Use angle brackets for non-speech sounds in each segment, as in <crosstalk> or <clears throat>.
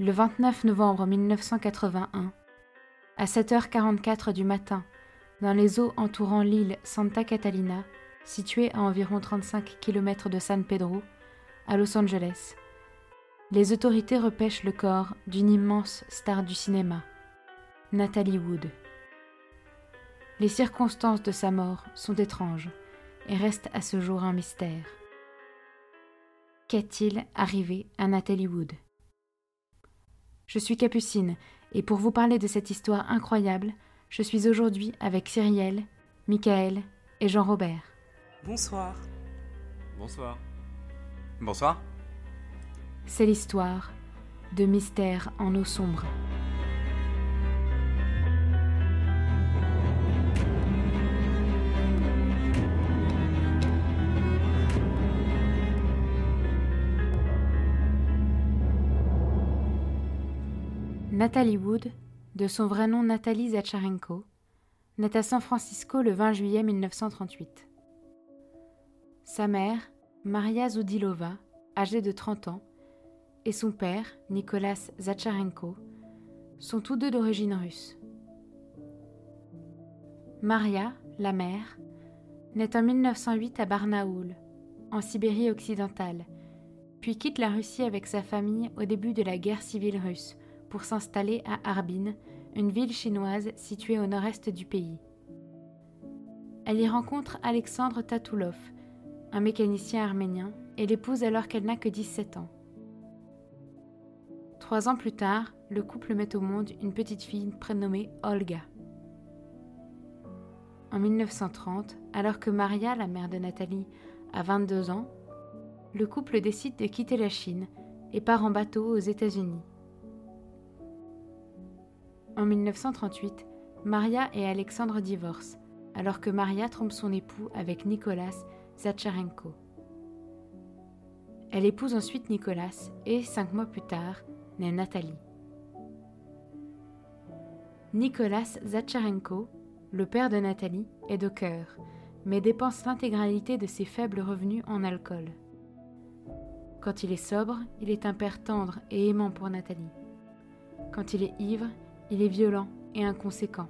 Le 29 novembre 1981, à 7h44 du matin, dans les eaux entourant l'île Santa Catalina, située à environ 35 km de San Pedro, à Los Angeles, les autorités repêchent le corps d'une immense star du cinéma, Natalie Wood. Les circonstances de sa mort sont étranges et restent à ce jour un mystère. Qu'est-il arrivé à Nathalie Wood? Je suis Capucine, et pour vous parler de cette histoire incroyable, je suis aujourd'hui avec Cyrielle, Michael et Jean-Robert. Bonsoir. Bonsoir. Bonsoir. C'est l'histoire de Mystère en eau sombre. Nathalie Wood, de son vrai nom Nathalie Zacharenko, naît à San Francisco le 20 juillet 1938. Sa mère, Maria Zoudilova, âgée de 30 ans, et son père, Nicolas Zacharenko, sont tous deux d'origine russe. Maria, la mère, naît en 1908 à Barnaoul, en Sibérie occidentale, puis quitte la Russie avec sa famille au début de la guerre civile russe pour s'installer à Harbin, une ville chinoise située au nord-est du pays. Elle y rencontre Alexandre Tatoulov, un mécanicien arménien, et l'épouse alors qu'elle n'a que 17 ans. Trois ans plus tard, le couple met au monde une petite fille prénommée Olga. En 1930, alors que Maria, la mère de Nathalie, a 22 ans, le couple décide de quitter la Chine et part en bateau aux États-Unis. En 1938, Maria et Alexandre divorcent, alors que Maria trompe son époux avec Nicolas Zacharenko. Elle épouse ensuite Nicolas et, cinq mois plus tard, naît Nathalie. Nicolas Zacharenko, le père de Nathalie, est de cœur, mais dépense l'intégralité de ses faibles revenus en alcool. Quand il est sobre, il est un père tendre et aimant pour Nathalie. Quand il est ivre, il est violent et inconséquent.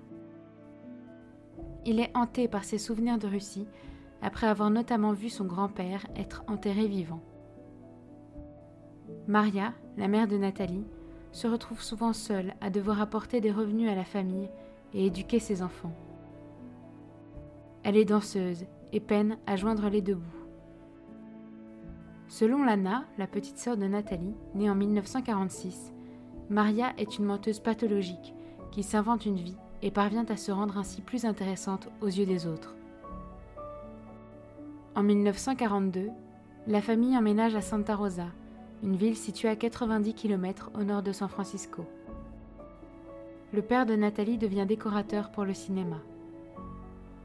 Il est hanté par ses souvenirs de Russie, après avoir notamment vu son grand-père être enterré vivant. Maria, la mère de Nathalie, se retrouve souvent seule à devoir apporter des revenus à la famille et éduquer ses enfants. Elle est danseuse et peine à joindre les deux bouts. Selon Lana, la petite sœur de Nathalie, née en 1946, Maria est une menteuse pathologique qui s'invente une vie et parvient à se rendre ainsi plus intéressante aux yeux des autres. En 1942, la famille emménage à Santa Rosa, une ville située à 90 km au nord de San Francisco. Le père de Nathalie devient décorateur pour le cinéma.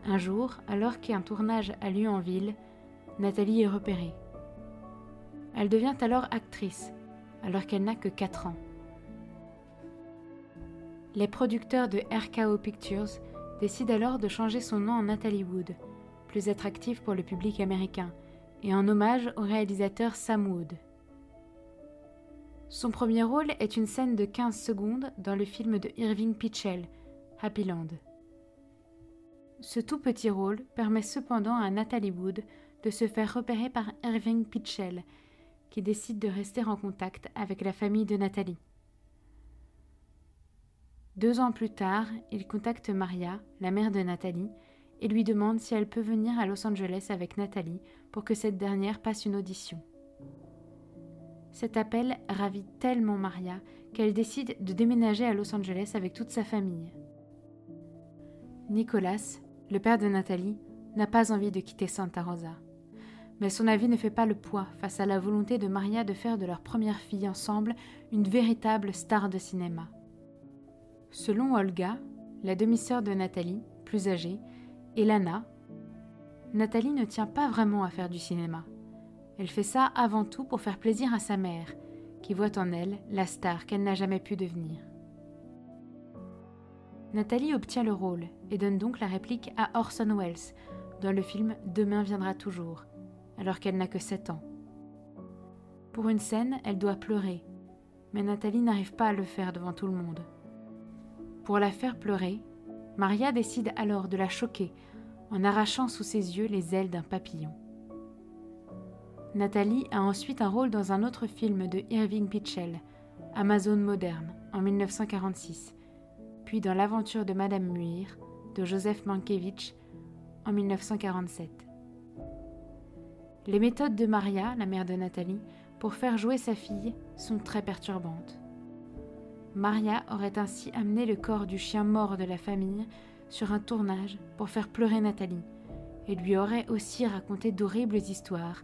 Un jour, alors qu'un tournage a lieu en ville, Nathalie est repérée. Elle devient alors actrice, alors qu'elle n'a que 4 ans les producteurs de RKO Pictures décident alors de changer son nom en Natalie Wood, plus attractif pour le public américain, et en hommage au réalisateur Sam Wood. Son premier rôle est une scène de 15 secondes dans le film de Irving Pitchell, Happy Land. Ce tout petit rôle permet cependant à Natalie Wood de se faire repérer par Irving Pitchell, qui décide de rester en contact avec la famille de Nathalie. Deux ans plus tard, il contacte Maria, la mère de Nathalie, et lui demande si elle peut venir à Los Angeles avec Nathalie pour que cette dernière passe une audition. Cet appel ravit tellement Maria qu'elle décide de déménager à Los Angeles avec toute sa famille. Nicolas, le père de Nathalie, n'a pas envie de quitter Santa Rosa. Mais son avis ne fait pas le poids face à la volonté de Maria de faire de leur première fille ensemble une véritable star de cinéma. Selon Olga, la demi-sœur de Nathalie, plus âgée, et Lana, Nathalie ne tient pas vraiment à faire du cinéma. Elle fait ça avant tout pour faire plaisir à sa mère, qui voit en elle la star qu'elle n'a jamais pu devenir. Nathalie obtient le rôle et donne donc la réplique à Orson Welles dans le film Demain viendra toujours, alors qu'elle n'a que 7 ans. Pour une scène, elle doit pleurer, mais Nathalie n'arrive pas à le faire devant tout le monde. Pour la faire pleurer, Maria décide alors de la choquer en arrachant sous ses yeux les ailes d'un papillon. Nathalie a ensuite un rôle dans un autre film de Irving Pitchell, Amazon moderne, en 1946, puis dans L'aventure de Madame Muir de Joseph Mankiewicz en 1947. Les méthodes de Maria, la mère de Nathalie, pour faire jouer sa fille sont très perturbantes. Maria aurait ainsi amené le corps du chien mort de la famille sur un tournage pour faire pleurer Nathalie et lui aurait aussi raconté d'horribles histoires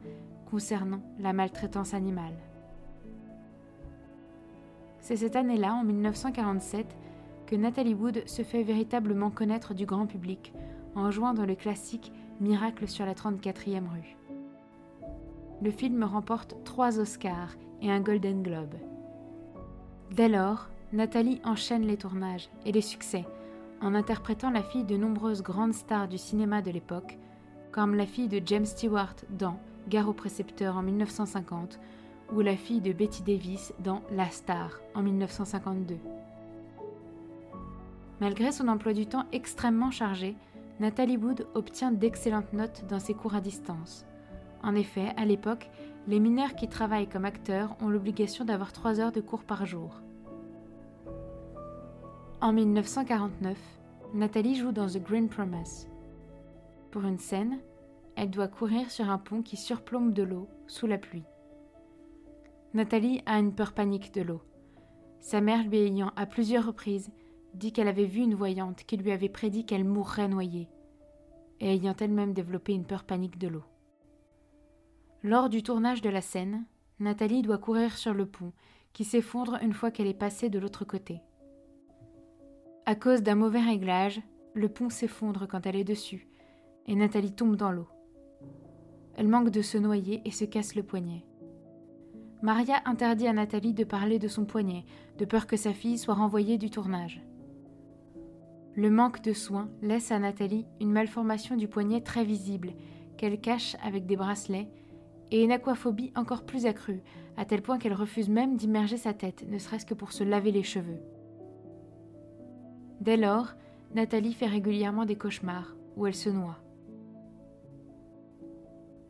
concernant la maltraitance animale. C'est cette année-là, en 1947, que Nathalie Wood se fait véritablement connaître du grand public en jouant dans le classique Miracle sur la 34e rue. Le film remporte trois Oscars et un Golden Globe. Dès lors, Nathalie enchaîne les tournages et les succès en interprétant la fille de nombreuses grandes stars du cinéma de l'époque, comme la fille de James Stewart dans Gare au précepteur en 1950 ou la fille de Betty Davis dans La Star en 1952. Malgré son emploi du temps extrêmement chargé, Nathalie Wood obtient d'excellentes notes dans ses cours à distance. En effet, à l'époque, les mineurs qui travaillent comme acteurs ont l'obligation d'avoir trois heures de cours par jour. En 1949, Nathalie joue dans The Green Promise. Pour une scène, elle doit courir sur un pont qui surplombe de l'eau sous la pluie. Nathalie a une peur panique de l'eau. Sa mère lui ayant à plusieurs reprises dit qu'elle avait vu une voyante qui lui avait prédit qu'elle mourrait noyée, et ayant elle-même développé une peur panique de l'eau. Lors du tournage de la scène, Nathalie doit courir sur le pont, qui s'effondre une fois qu'elle est passée de l'autre côté. À cause d'un mauvais réglage, le pont s'effondre quand elle est dessus, et Nathalie tombe dans l'eau. Elle manque de se noyer et se casse le poignet. Maria interdit à Nathalie de parler de son poignet, de peur que sa fille soit renvoyée du tournage. Le manque de soins laisse à Nathalie une malformation du poignet très visible, qu'elle cache avec des bracelets, et une aquaphobie encore plus accrue, à tel point qu'elle refuse même d'immerger sa tête, ne serait-ce que pour se laver les cheveux. Dès lors, Nathalie fait régulièrement des cauchemars, où elle se noie.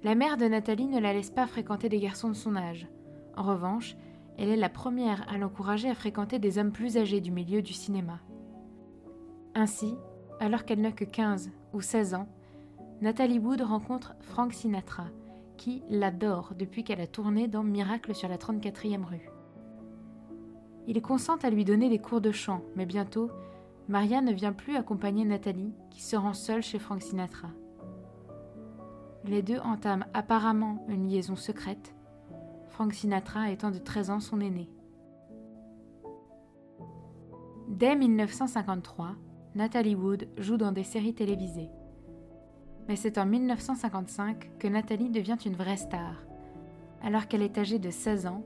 La mère de Nathalie ne la laisse pas fréquenter des garçons de son âge. En revanche, elle est la première à l'encourager à fréquenter des hommes plus âgés du milieu du cinéma. Ainsi, alors qu'elle n'a que 15 ou 16 ans, Nathalie Wood rencontre Frank Sinatra, qui l'adore depuis qu'elle a tourné dans Miracle sur la 34e rue. Il consent à lui donner des cours de chant, mais bientôt, Maria ne vient plus accompagner Nathalie, qui se rend seule chez Frank Sinatra. Les deux entament apparemment une liaison secrète, Frank Sinatra étant de 13 ans son aîné. Dès 1953, Nathalie Wood joue dans des séries télévisées. Mais c'est en 1955 que Nathalie devient une vraie star. Alors qu'elle est âgée de 16 ans,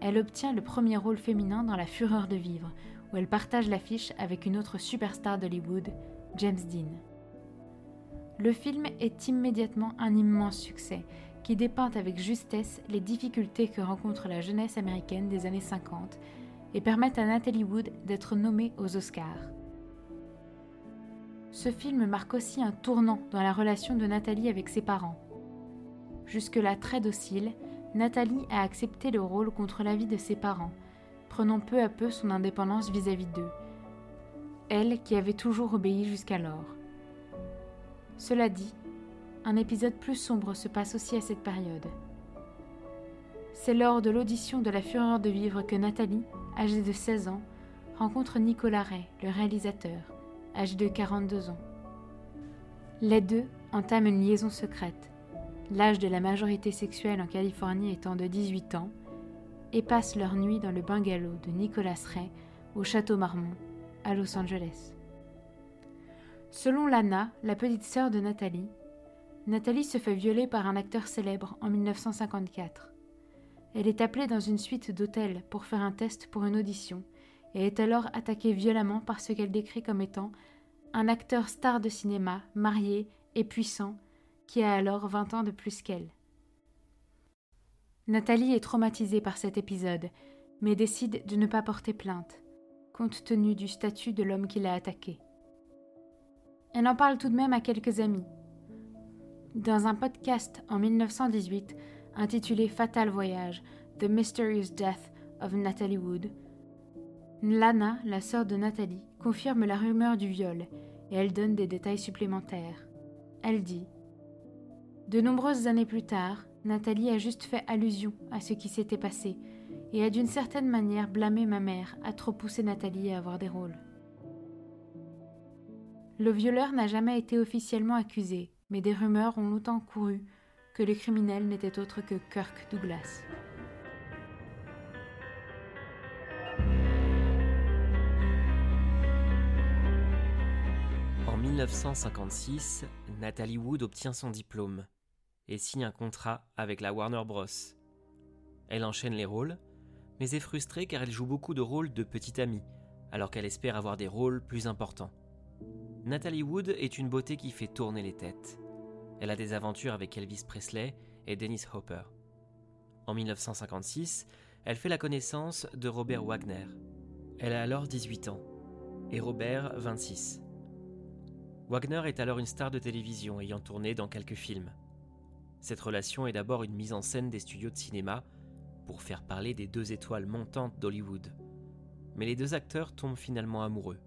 elle obtient le premier rôle féminin dans La Fureur de vivre, où elle partage l'affiche avec une autre superstar d'Hollywood, James Dean. Le film est immédiatement un immense succès qui dépeint avec justesse les difficultés que rencontre la jeunesse américaine des années 50 et permet à Nathalie Wood d'être nommée aux Oscars. Ce film marque aussi un tournant dans la relation de Nathalie avec ses parents. Jusque-là très docile, Nathalie a accepté le rôle contre l'avis de ses parents, prenant peu à peu son indépendance vis-à-vis d'eux, elle qui avait toujours obéi jusqu'alors. Cela dit, un épisode plus sombre se passe aussi à cette période. C'est lors de l'audition de La Fureur de Vivre que Nathalie, âgée de 16 ans, rencontre Nicolas Ray, le réalisateur, âgé de 42 ans. Les deux entament une liaison secrète, l'âge de la majorité sexuelle en Californie étant de 18 ans, et passent leur nuit dans le bungalow de Nicolas Ray au Château Marmont, à Los Angeles. Selon Lana, la petite sœur de Nathalie, Nathalie se fait violer par un acteur célèbre en 1954. Elle est appelée dans une suite d'hôtels pour faire un test pour une audition et est alors attaquée violemment par ce qu'elle décrit comme étant un acteur star de cinéma, marié et puissant, qui a alors 20 ans de plus qu'elle. Nathalie est traumatisée par cet épisode mais décide de ne pas porter plainte, compte tenu du statut de l'homme qui l'a attaqué. Elle en parle tout de même à quelques amis. Dans un podcast en 1918 intitulé Fatal Voyage, The Mysterious Death of Natalie Wood, Lana, la sœur de Nathalie, confirme la rumeur du viol et elle donne des détails supplémentaires. Elle dit De nombreuses années plus tard, Nathalie a juste fait allusion à ce qui s'était passé et a d'une certaine manière blâmé ma mère à trop pousser Nathalie à avoir des rôles. Le violeur n'a jamais été officiellement accusé, mais des rumeurs ont longtemps couru que le criminel n'était autre que Kirk Douglas. En 1956, Nathalie Wood obtient son diplôme et signe un contrat avec la Warner Bros. Elle enchaîne les rôles, mais est frustrée car elle joue beaucoup de rôles de petite amie, alors qu'elle espère avoir des rôles plus importants. Nathalie Wood est une beauté qui fait tourner les têtes. Elle a des aventures avec Elvis Presley et Dennis Hopper. En 1956, elle fait la connaissance de Robert Wagner. Elle a alors 18 ans et Robert 26. Wagner est alors une star de télévision ayant tourné dans quelques films. Cette relation est d'abord une mise en scène des studios de cinéma pour faire parler des deux étoiles montantes d'Hollywood. Mais les deux acteurs tombent finalement amoureux.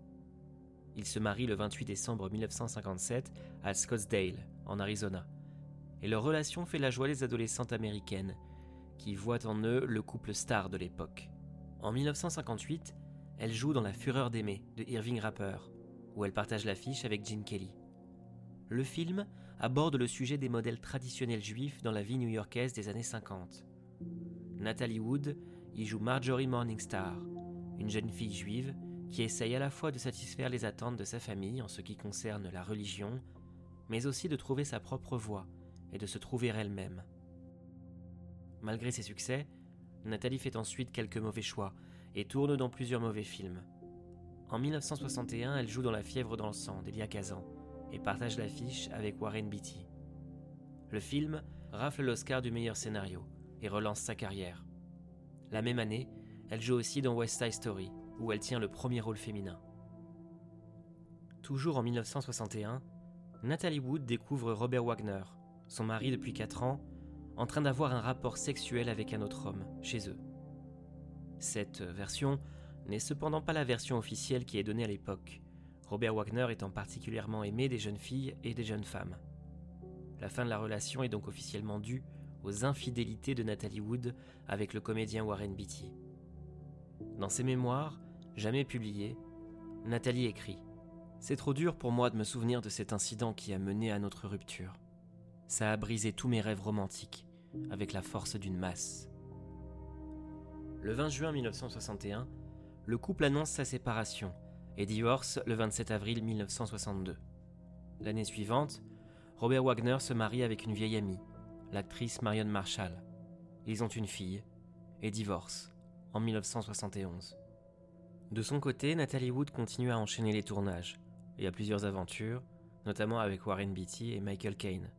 Ils se marient le 28 décembre 1957 à Scottsdale, en Arizona. Et leur relation fait la joie des adolescentes américaines, qui voient en eux le couple star de l'époque. En 1958, elle joue dans La Fureur d'aimer de Irving Rapper, où elle partage l'affiche avec Gene Kelly. Le film aborde le sujet des modèles traditionnels juifs dans la vie new-yorkaise des années 50. Natalie Wood y joue Marjorie Morningstar, une jeune fille juive qui essaye à la fois de satisfaire les attentes de sa famille en ce qui concerne la religion, mais aussi de trouver sa propre voie et de se trouver elle-même. Malgré ses succès, Nathalie fait ensuite quelques mauvais choix et tourne dans plusieurs mauvais films. En 1961, elle joue dans La fièvre dans le sang d'Elia Kazan et partage l'affiche avec Warren Beatty. Le film rafle l'Oscar du meilleur scénario et relance sa carrière. La même année, elle joue aussi dans West Side Story, où elle tient le premier rôle féminin. Toujours en 1961, Natalie Wood découvre Robert Wagner, son mari depuis 4 ans, en train d'avoir un rapport sexuel avec un autre homme, chez eux. Cette version n'est cependant pas la version officielle qui est donnée à l'époque, Robert Wagner étant particulièrement aimé des jeunes filles et des jeunes femmes. La fin de la relation est donc officiellement due aux infidélités de Natalie Wood avec le comédien Warren Beatty. Dans ses mémoires, jamais publiées, Nathalie écrit C'est trop dur pour moi de me souvenir de cet incident qui a mené à notre rupture. Ça a brisé tous mes rêves romantiques avec la force d'une masse. Le 20 juin 1961, le couple annonce sa séparation et divorce le 27 avril 1962. L'année suivante, Robert Wagner se marie avec une vieille amie, l'actrice Marion Marshall. Ils ont une fille et divorcent en 1971. De son côté, Natalie Wood continue à enchaîner les tournages et a plusieurs aventures, notamment avec Warren Beatty et Michael Caine.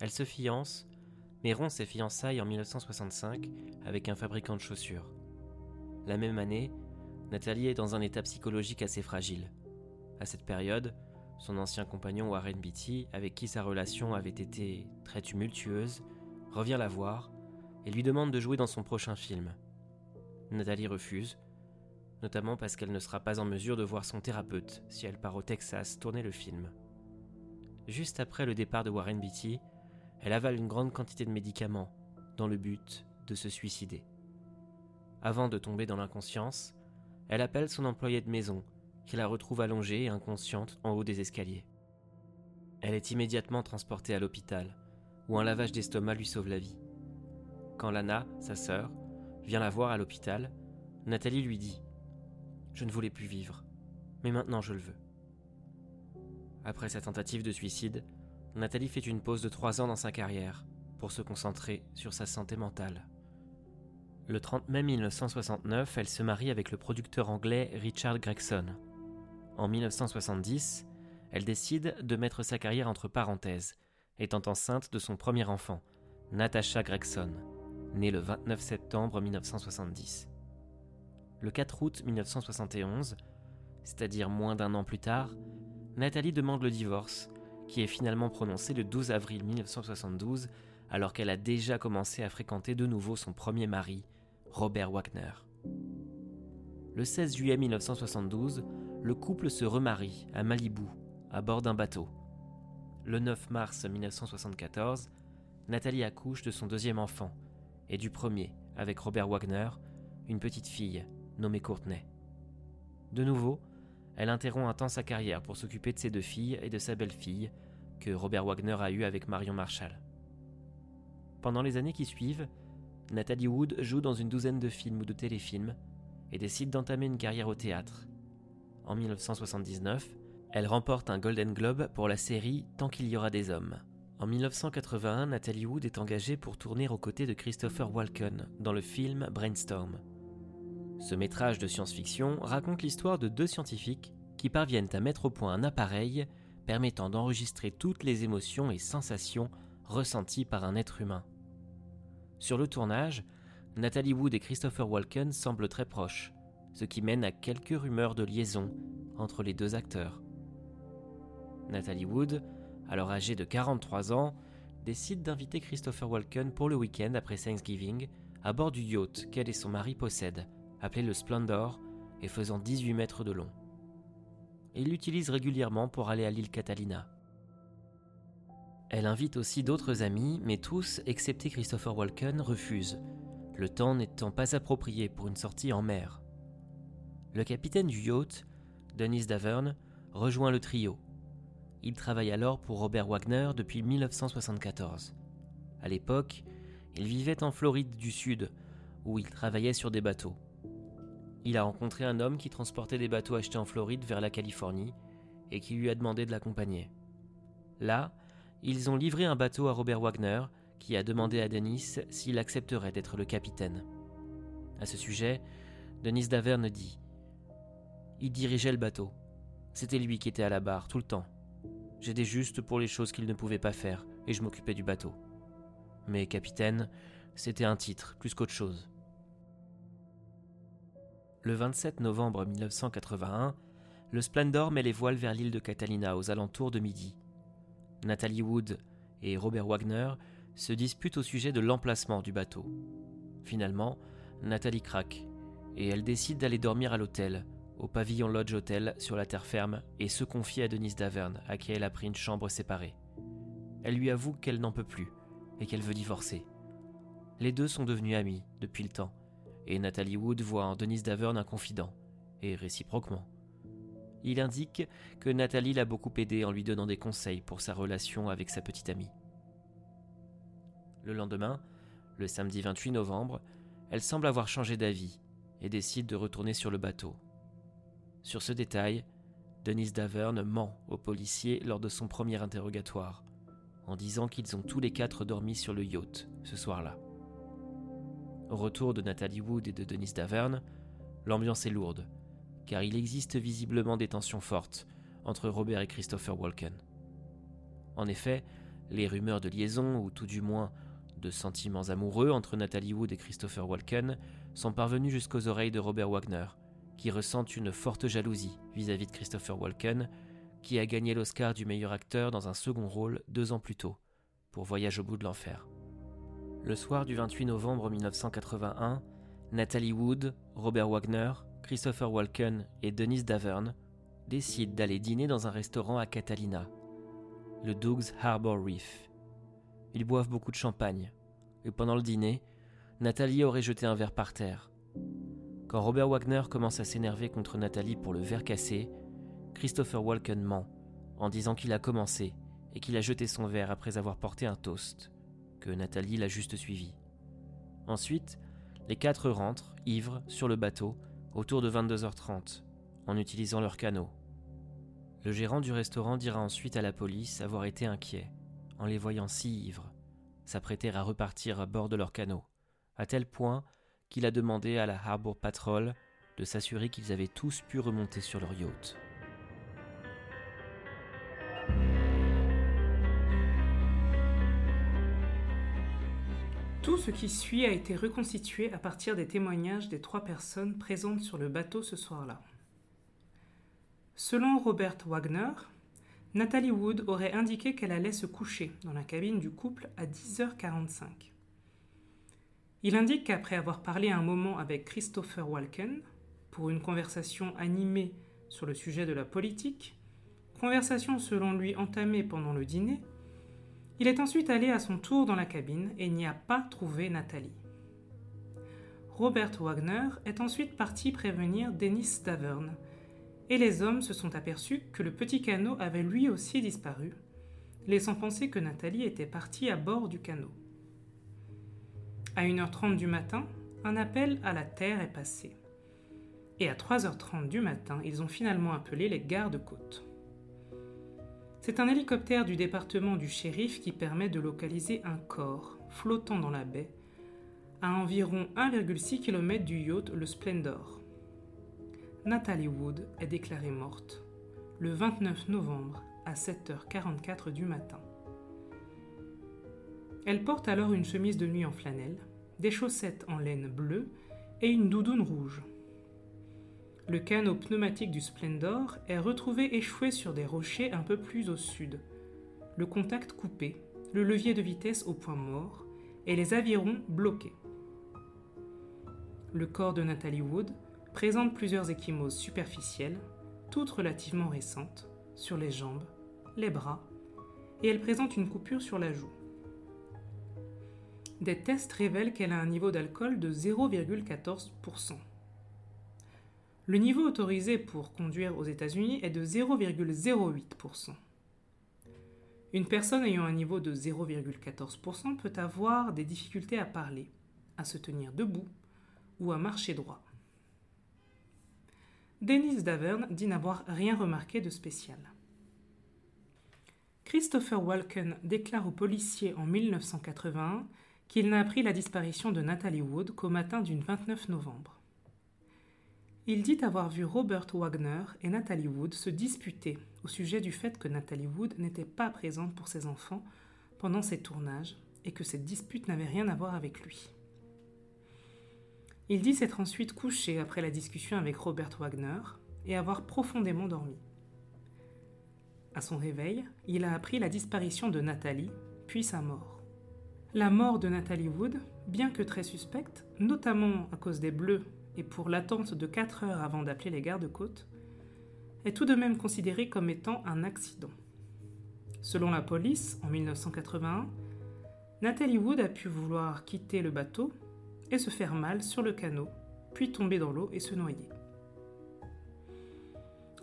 Elle se fiance, mais rompt ses fiançailles en 1965 avec un fabricant de chaussures. La même année, Nathalie est dans un état psychologique assez fragile. À cette période, son ancien compagnon Warren Beatty, avec qui sa relation avait été très tumultueuse, revient la voir et lui demande de jouer dans son prochain film. Nathalie refuse, notamment parce qu'elle ne sera pas en mesure de voir son thérapeute si elle part au Texas tourner le film. Juste après le départ de Warren Beatty, elle avale une grande quantité de médicaments dans le but de se suicider. Avant de tomber dans l'inconscience, elle appelle son employé de maison, qui la retrouve allongée et inconsciente en haut des escaliers. Elle est immédiatement transportée à l'hôpital, où un lavage d'estomac lui sauve la vie. Quand Lana, sa sœur, vient la voir à l'hôpital, Nathalie lui dit Je ne voulais plus vivre, mais maintenant je le veux. Après sa tentative de suicide, Nathalie fait une pause de trois ans dans sa carrière pour se concentrer sur sa santé mentale. Le 30 mai 1969, elle se marie avec le producteur anglais Richard Gregson. En 1970, elle décide de mettre sa carrière entre parenthèses, étant enceinte de son premier enfant, Natasha Gregson, née le 29 septembre 1970. Le 4 août 1971, c'est-à-dire moins d'un an plus tard, Nathalie demande le divorce, qui est finalement prononcé le 12 avril 1972, alors qu'elle a déjà commencé à fréquenter de nouveau son premier mari, Robert Wagner. Le 16 juillet 1972, le couple se remarie à Malibu, à bord d'un bateau. Le 9 mars 1974, Nathalie accouche de son deuxième enfant et du premier avec Robert Wagner, une petite fille nommée Courtney. De nouveau, elle interrompt un temps sa carrière pour s'occuper de ses deux filles et de sa belle-fille, que Robert Wagner a eue avec Marion Marshall. Pendant les années qui suivent, Nathalie Wood joue dans une douzaine de films ou de téléfilms et décide d'entamer une carrière au théâtre. En 1979, elle remporte un Golden Globe pour la série Tant qu'il y aura des hommes. En 1981, Nathalie Wood est engagée pour tourner aux côtés de Christopher Walken dans le film Brainstorm. Ce métrage de science-fiction raconte l'histoire de deux scientifiques qui parviennent à mettre au point un appareil permettant d'enregistrer toutes les émotions et sensations ressenties par un être humain. Sur le tournage, Nathalie Wood et Christopher Walken semblent très proches, ce qui mène à quelques rumeurs de liaison entre les deux acteurs. Nathalie Wood, alors âgée de 43 ans, décide d'inviter Christopher Walken pour le week-end après Thanksgiving à bord du yacht qu'elle et son mari possèdent, appelé le Splendor et faisant 18 mètres de long. Il l'utilise régulièrement pour aller à l'île Catalina. Elle invite aussi d'autres amis, mais tous, excepté Christopher Walken, refusent, le temps n'étant pas approprié pour une sortie en mer. Le capitaine du yacht, Dennis Davern, rejoint le trio. Il travaille alors pour Robert Wagner depuis 1974. À l'époque, il vivait en Floride du Sud, où il travaillait sur des bateaux. Il a rencontré un homme qui transportait des bateaux achetés en Floride vers la Californie et qui lui a demandé de l'accompagner. Là, ils ont livré un bateau à Robert Wagner, qui a demandé à Denis s'il accepterait d'être le capitaine. À ce sujet, Denis Daverne dit Il dirigeait le bateau. C'était lui qui était à la barre tout le temps. J'aidais juste pour les choses qu'il ne pouvait pas faire et je m'occupais du bateau. Mais capitaine, c'était un titre plus qu'autre chose. Le 27 novembre 1981, le Splendor met les voiles vers l'île de Catalina aux alentours de midi. Nathalie Wood et Robert Wagner se disputent au sujet de l'emplacement du bateau. Finalement, Nathalie craque et elle décide d'aller dormir à l'hôtel, au pavillon Lodge Hotel sur la terre ferme et se confier à Denise Daverne, à qui elle a pris une chambre séparée. Elle lui avoue qu'elle n'en peut plus et qu'elle veut divorcer. Les deux sont devenus amis depuis le temps, et Nathalie Wood voit en Denise Daverne un confident, et réciproquement. Il indique que Nathalie l'a beaucoup aidé en lui donnant des conseils pour sa relation avec sa petite amie. Le lendemain, le samedi 28 novembre, elle semble avoir changé d'avis et décide de retourner sur le bateau. Sur ce détail, Denise Daverne ment aux policiers lors de son premier interrogatoire, en disant qu'ils ont tous les quatre dormi sur le yacht ce soir-là. Au retour de Nathalie Wood et de Denise Daverne, l'ambiance est lourde, car il existe visiblement des tensions fortes entre Robert et Christopher Walken. En effet, les rumeurs de liaison, ou tout du moins de sentiments amoureux entre Nathalie Wood et Christopher Walken, sont parvenus jusqu'aux oreilles de Robert Wagner, qui ressent une forte jalousie vis-à-vis de Christopher Walken, qui a gagné l'Oscar du meilleur acteur dans un second rôle deux ans plus tôt, pour Voyage au bout de l'enfer. Le soir du 28 novembre 1981, Nathalie Wood, Robert Wagner, Christopher Walken et Denise Davern décident d'aller dîner dans un restaurant à Catalina, le Doug's Harbor Reef. Ils boivent beaucoup de champagne, et pendant le dîner, Nathalie aurait jeté un verre par terre. Quand Robert Wagner commence à s'énerver contre Nathalie pour le verre cassé, Christopher Walken ment en disant qu'il a commencé et qu'il a jeté son verre après avoir porté un toast, que Nathalie l'a juste suivi. Ensuite, les quatre rentrent, ivres, sur le bateau, autour de 22h30, en utilisant leur canot. Le gérant du restaurant dira ensuite à la police avoir été inquiet, en les voyant si ivres, s'apprêter à repartir à bord de leur canot, à tel point qu'il a demandé à la Harbour Patrol de s'assurer qu'ils avaient tous pu remonter sur leur yacht. Tout ce qui suit a été reconstitué à partir des témoignages des trois personnes présentes sur le bateau ce soir-là. Selon Robert Wagner, Nathalie Wood aurait indiqué qu'elle allait se coucher dans la cabine du couple à 10h45. Il indique qu'après avoir parlé un moment avec Christopher Walken, pour une conversation animée sur le sujet de la politique, conversation selon lui entamée pendant le dîner, il est ensuite allé à son tour dans la cabine et n'y a pas trouvé Nathalie. Robert Wagner est ensuite parti prévenir Dennis Davern, et les hommes se sont aperçus que le petit canot avait lui aussi disparu, laissant penser que Nathalie était partie à bord du canot. À 1h30 du matin, un appel à la terre est passé. Et à 3h30 du matin, ils ont finalement appelé les gardes-côtes. C'est un hélicoptère du département du shérif qui permet de localiser un corps flottant dans la baie à environ 1,6 km du yacht le Splendor. Nathalie Wood est déclarée morte le 29 novembre à 7h44 du matin. Elle porte alors une chemise de nuit en flanelle, des chaussettes en laine bleue et une doudoune rouge. Le canot pneumatique du Splendor est retrouvé échoué sur des rochers un peu plus au sud. Le contact coupé, le levier de vitesse au point mort et les avirons bloqués. Le corps de Nathalie Wood présente plusieurs échymoses superficielles, toutes relativement récentes, sur les jambes, les bras, et elle présente une coupure sur la joue. Des tests révèlent qu'elle a un niveau d'alcool de 0,14%. Le niveau autorisé pour conduire aux États-Unis est de 0,08%. Une personne ayant un niveau de 0,14% peut avoir des difficultés à parler, à se tenir debout ou à marcher droit. Dennis Davern dit n'avoir rien remarqué de spécial. Christopher Walken déclare aux policiers en 1981 qu'il n'a appris la disparition de Natalie Wood qu'au matin du 29 novembre. Il dit avoir vu Robert Wagner et Nathalie Wood se disputer au sujet du fait que Nathalie Wood n'était pas présente pour ses enfants pendant ses tournages et que cette dispute n'avait rien à voir avec lui. Il dit s'être ensuite couché après la discussion avec Robert Wagner et avoir profondément dormi. À son réveil, il a appris la disparition de Nathalie, puis sa mort. La mort de Nathalie Wood, bien que très suspecte, notamment à cause des bleus et pour l'attente de 4 heures avant d'appeler les gardes-côtes, est tout de même considérée comme étant un accident. Selon la police, en 1981, Nathalie Wood a pu vouloir quitter le bateau et se faire mal sur le canot, puis tomber dans l'eau et se noyer.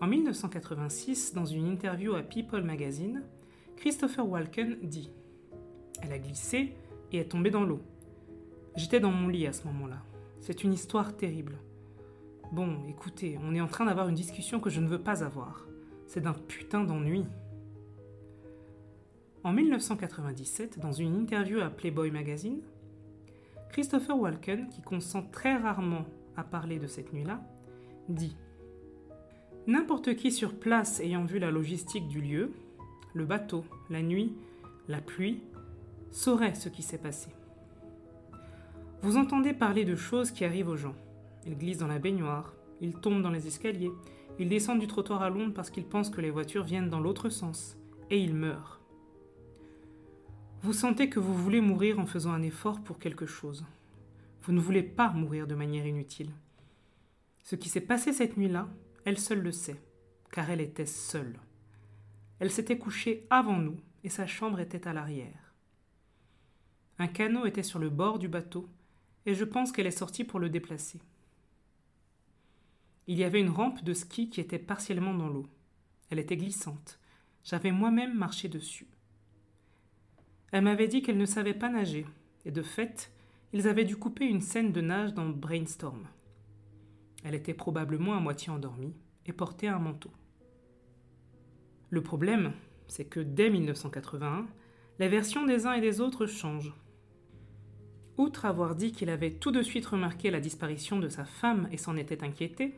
En 1986, dans une interview à People Magazine, Christopher Walken dit Elle a glissé et est tombée dans l'eau. J'étais dans mon lit à ce moment-là. C'est une histoire terrible. Bon, écoutez, on est en train d'avoir une discussion que je ne veux pas avoir. C'est d'un putain d'ennui. En 1997, dans une interview à Playboy Magazine, Christopher Walken, qui consent très rarement à parler de cette nuit-là, dit N'importe qui sur place ayant vu la logistique du lieu, le bateau, la nuit, la pluie, saurait ce qui s'est passé. Vous entendez parler de choses qui arrivent aux gens. Ils glissent dans la baignoire, ils tombent dans les escaliers, ils descendent du trottoir à Londres parce qu'ils pensent que les voitures viennent dans l'autre sens, et ils meurent. Vous sentez que vous voulez mourir en faisant un effort pour quelque chose. Vous ne voulez pas mourir de manière inutile. Ce qui s'est passé cette nuit-là, elle seule le sait, car elle était seule. Elle s'était couchée avant nous, et sa chambre était à l'arrière. Un canot était sur le bord du bateau, et je pense qu'elle est sortie pour le déplacer. Il y avait une rampe de ski qui était partiellement dans l'eau. Elle était glissante. J'avais moi-même marché dessus. Elle m'avait dit qu'elle ne savait pas nager, et de fait, ils avaient dû couper une scène de nage dans Brainstorm. Elle était probablement à moitié endormie et portait un manteau. Le problème, c'est que dès 1981, la version des uns et des autres change. Outre avoir dit qu'il avait tout de suite remarqué la disparition de sa femme et s'en était inquiété,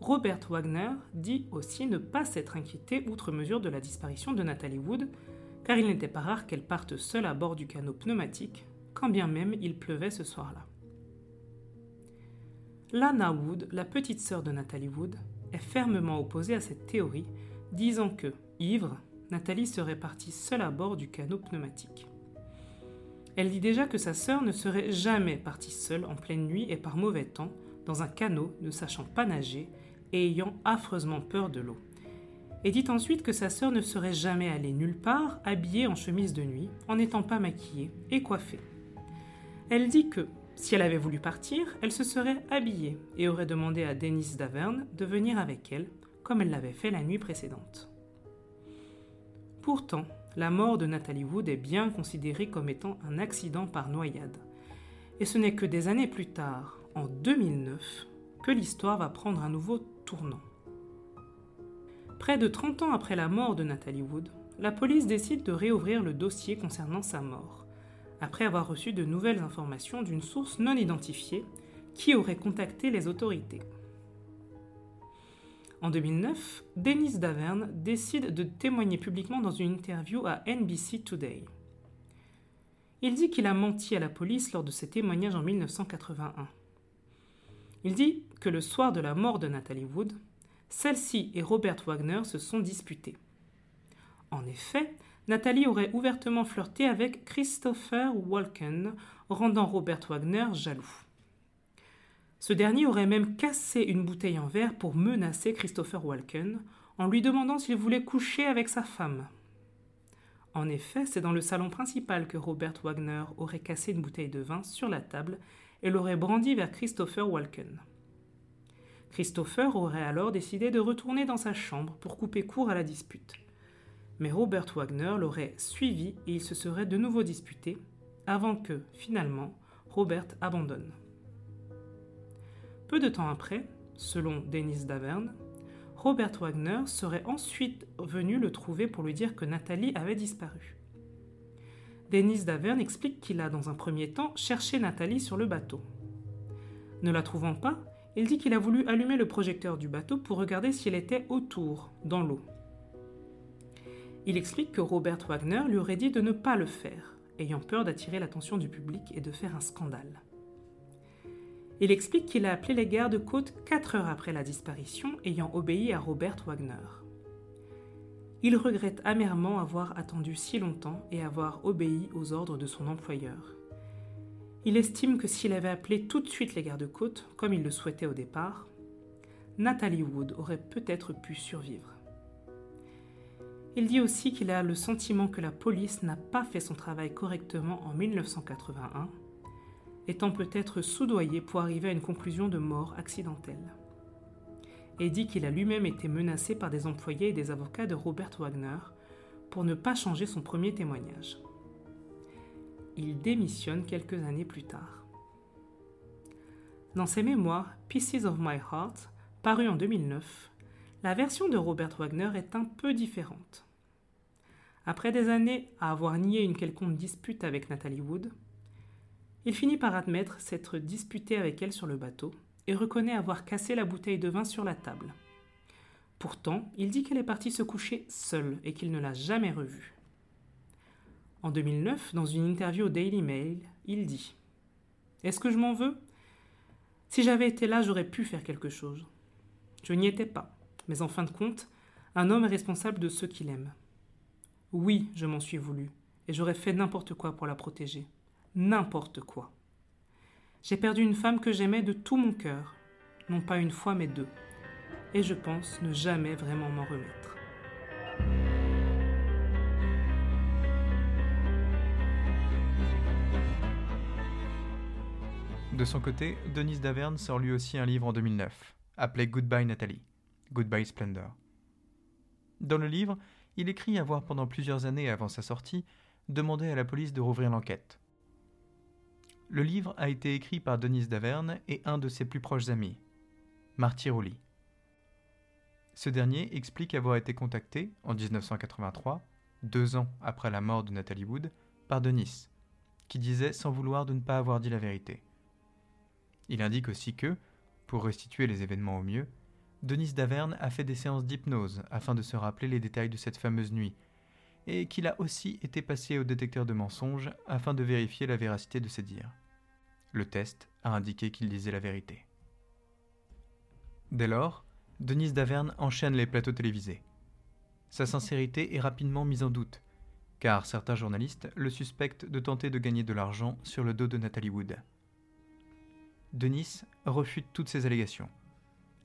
Robert Wagner dit aussi ne pas s'être inquiété outre mesure de la disparition de Nathalie Wood, car il n'était pas rare qu'elle parte seule à bord du canot pneumatique, quand bien même il pleuvait ce soir-là. Lana Wood, la petite sœur de Nathalie Wood, est fermement opposée à cette théorie, disant que, ivre, Nathalie serait partie seule à bord du canot pneumatique. Elle dit déjà que sa sœur ne serait jamais partie seule en pleine nuit et par mauvais temps, dans un canot, ne sachant pas nager et ayant affreusement peur de l'eau. Et dit ensuite que sa sœur ne serait jamais allée nulle part habillée en chemise de nuit, en n'étant pas maquillée et coiffée. Elle dit que, si elle avait voulu partir, elle se serait habillée et aurait demandé à Dennis Daverne de venir avec elle, comme elle l'avait fait la nuit précédente. Pourtant, la mort de Nathalie Wood est bien considérée comme étant un accident par noyade. Et ce n'est que des années plus tard, en 2009, que l'histoire va prendre un nouveau tournant. Près de 30 ans après la mort de Nathalie Wood, la police décide de réouvrir le dossier concernant sa mort, après avoir reçu de nouvelles informations d'une source non identifiée qui aurait contacté les autorités. En 2009, Dennis Daverne décide de témoigner publiquement dans une interview à NBC Today. Il dit qu'il a menti à la police lors de ses témoignages en 1981. Il dit que le soir de la mort de Nathalie Wood, celle-ci et Robert Wagner se sont disputés. En effet, Nathalie aurait ouvertement flirté avec Christopher Walken, rendant Robert Wagner jaloux. Ce dernier aurait même cassé une bouteille en verre pour menacer Christopher Walken en lui demandant s'il voulait coucher avec sa femme. En effet, c'est dans le salon principal que Robert Wagner aurait cassé une bouteille de vin sur la table et l'aurait brandie vers Christopher Walken. Christopher aurait alors décidé de retourner dans sa chambre pour couper court à la dispute. Mais Robert Wagner l'aurait suivi et ils se seraient de nouveau disputés avant que, finalement, Robert abandonne. Peu de temps après, selon Dennis Daverne, Robert Wagner serait ensuite venu le trouver pour lui dire que Nathalie avait disparu. Dennis Daverne explique qu'il a, dans un premier temps, cherché Nathalie sur le bateau. Ne la trouvant pas, il dit qu'il a voulu allumer le projecteur du bateau pour regarder si elle était autour, dans l'eau. Il explique que Robert Wagner lui aurait dit de ne pas le faire, ayant peur d'attirer l'attention du public et de faire un scandale. Il explique qu'il a appelé les gardes-côtes quatre heures après la disparition, ayant obéi à Robert Wagner. Il regrette amèrement avoir attendu si longtemps et avoir obéi aux ordres de son employeur. Il estime que s'il avait appelé tout de suite les gardes-côtes, comme il le souhaitait au départ, Nathalie Wood aurait peut-être pu survivre. Il dit aussi qu'il a le sentiment que la police n'a pas fait son travail correctement en 1981 étant peut-être soudoyé pour arriver à une conclusion de mort accidentelle. Et dit qu'il a lui-même été menacé par des employés et des avocats de Robert Wagner pour ne pas changer son premier témoignage. Il démissionne quelques années plus tard. Dans ses mémoires Pieces of My Heart, paru en 2009, la version de Robert Wagner est un peu différente. Après des années à avoir nié une quelconque dispute avec Nathalie Wood, il finit par admettre s'être disputé avec elle sur le bateau et reconnaît avoir cassé la bouteille de vin sur la table. Pourtant, il dit qu'elle est partie se coucher seule et qu'il ne l'a jamais revue. En 2009, dans une interview au Daily Mail, il dit Est-ce que je m'en veux? Si j'avais été là, j'aurais pu faire quelque chose. Je n'y étais pas, mais en fin de compte, un homme est responsable de ceux qu'il aime. Oui, je m'en suis voulu, et j'aurais fait n'importe quoi pour la protéger n'importe quoi. J'ai perdu une femme que j'aimais de tout mon cœur, non pas une fois mais deux, et je pense ne jamais vraiment m'en remettre. De son côté, Denise Daverne sort lui aussi un livre en 2009, appelé Goodbye Nathalie, Goodbye Splendor. Dans le livre, il écrit avoir pendant plusieurs années avant sa sortie demandé à la police de rouvrir l'enquête, le livre a été écrit par Denise Daverne et un de ses plus proches amis, Marty Rowley. Ce dernier explique avoir été contacté en 1983, deux ans après la mort de Nathalie Wood, par Denis, qui disait sans vouloir de ne pas avoir dit la vérité. Il indique aussi que, pour restituer les événements au mieux, Denis Daverne a fait des séances d'hypnose afin de se rappeler les détails de cette fameuse nuit, et qu'il a aussi été passé au détecteur de mensonges afin de vérifier la véracité de ses dires. Le test a indiqué qu'il disait la vérité. Dès lors, Denise Daverne enchaîne les plateaux télévisés. Sa sincérité est rapidement mise en doute, car certains journalistes le suspectent de tenter de gagner de l'argent sur le dos de Nathalie Wood. Denis refute toutes ces allégations.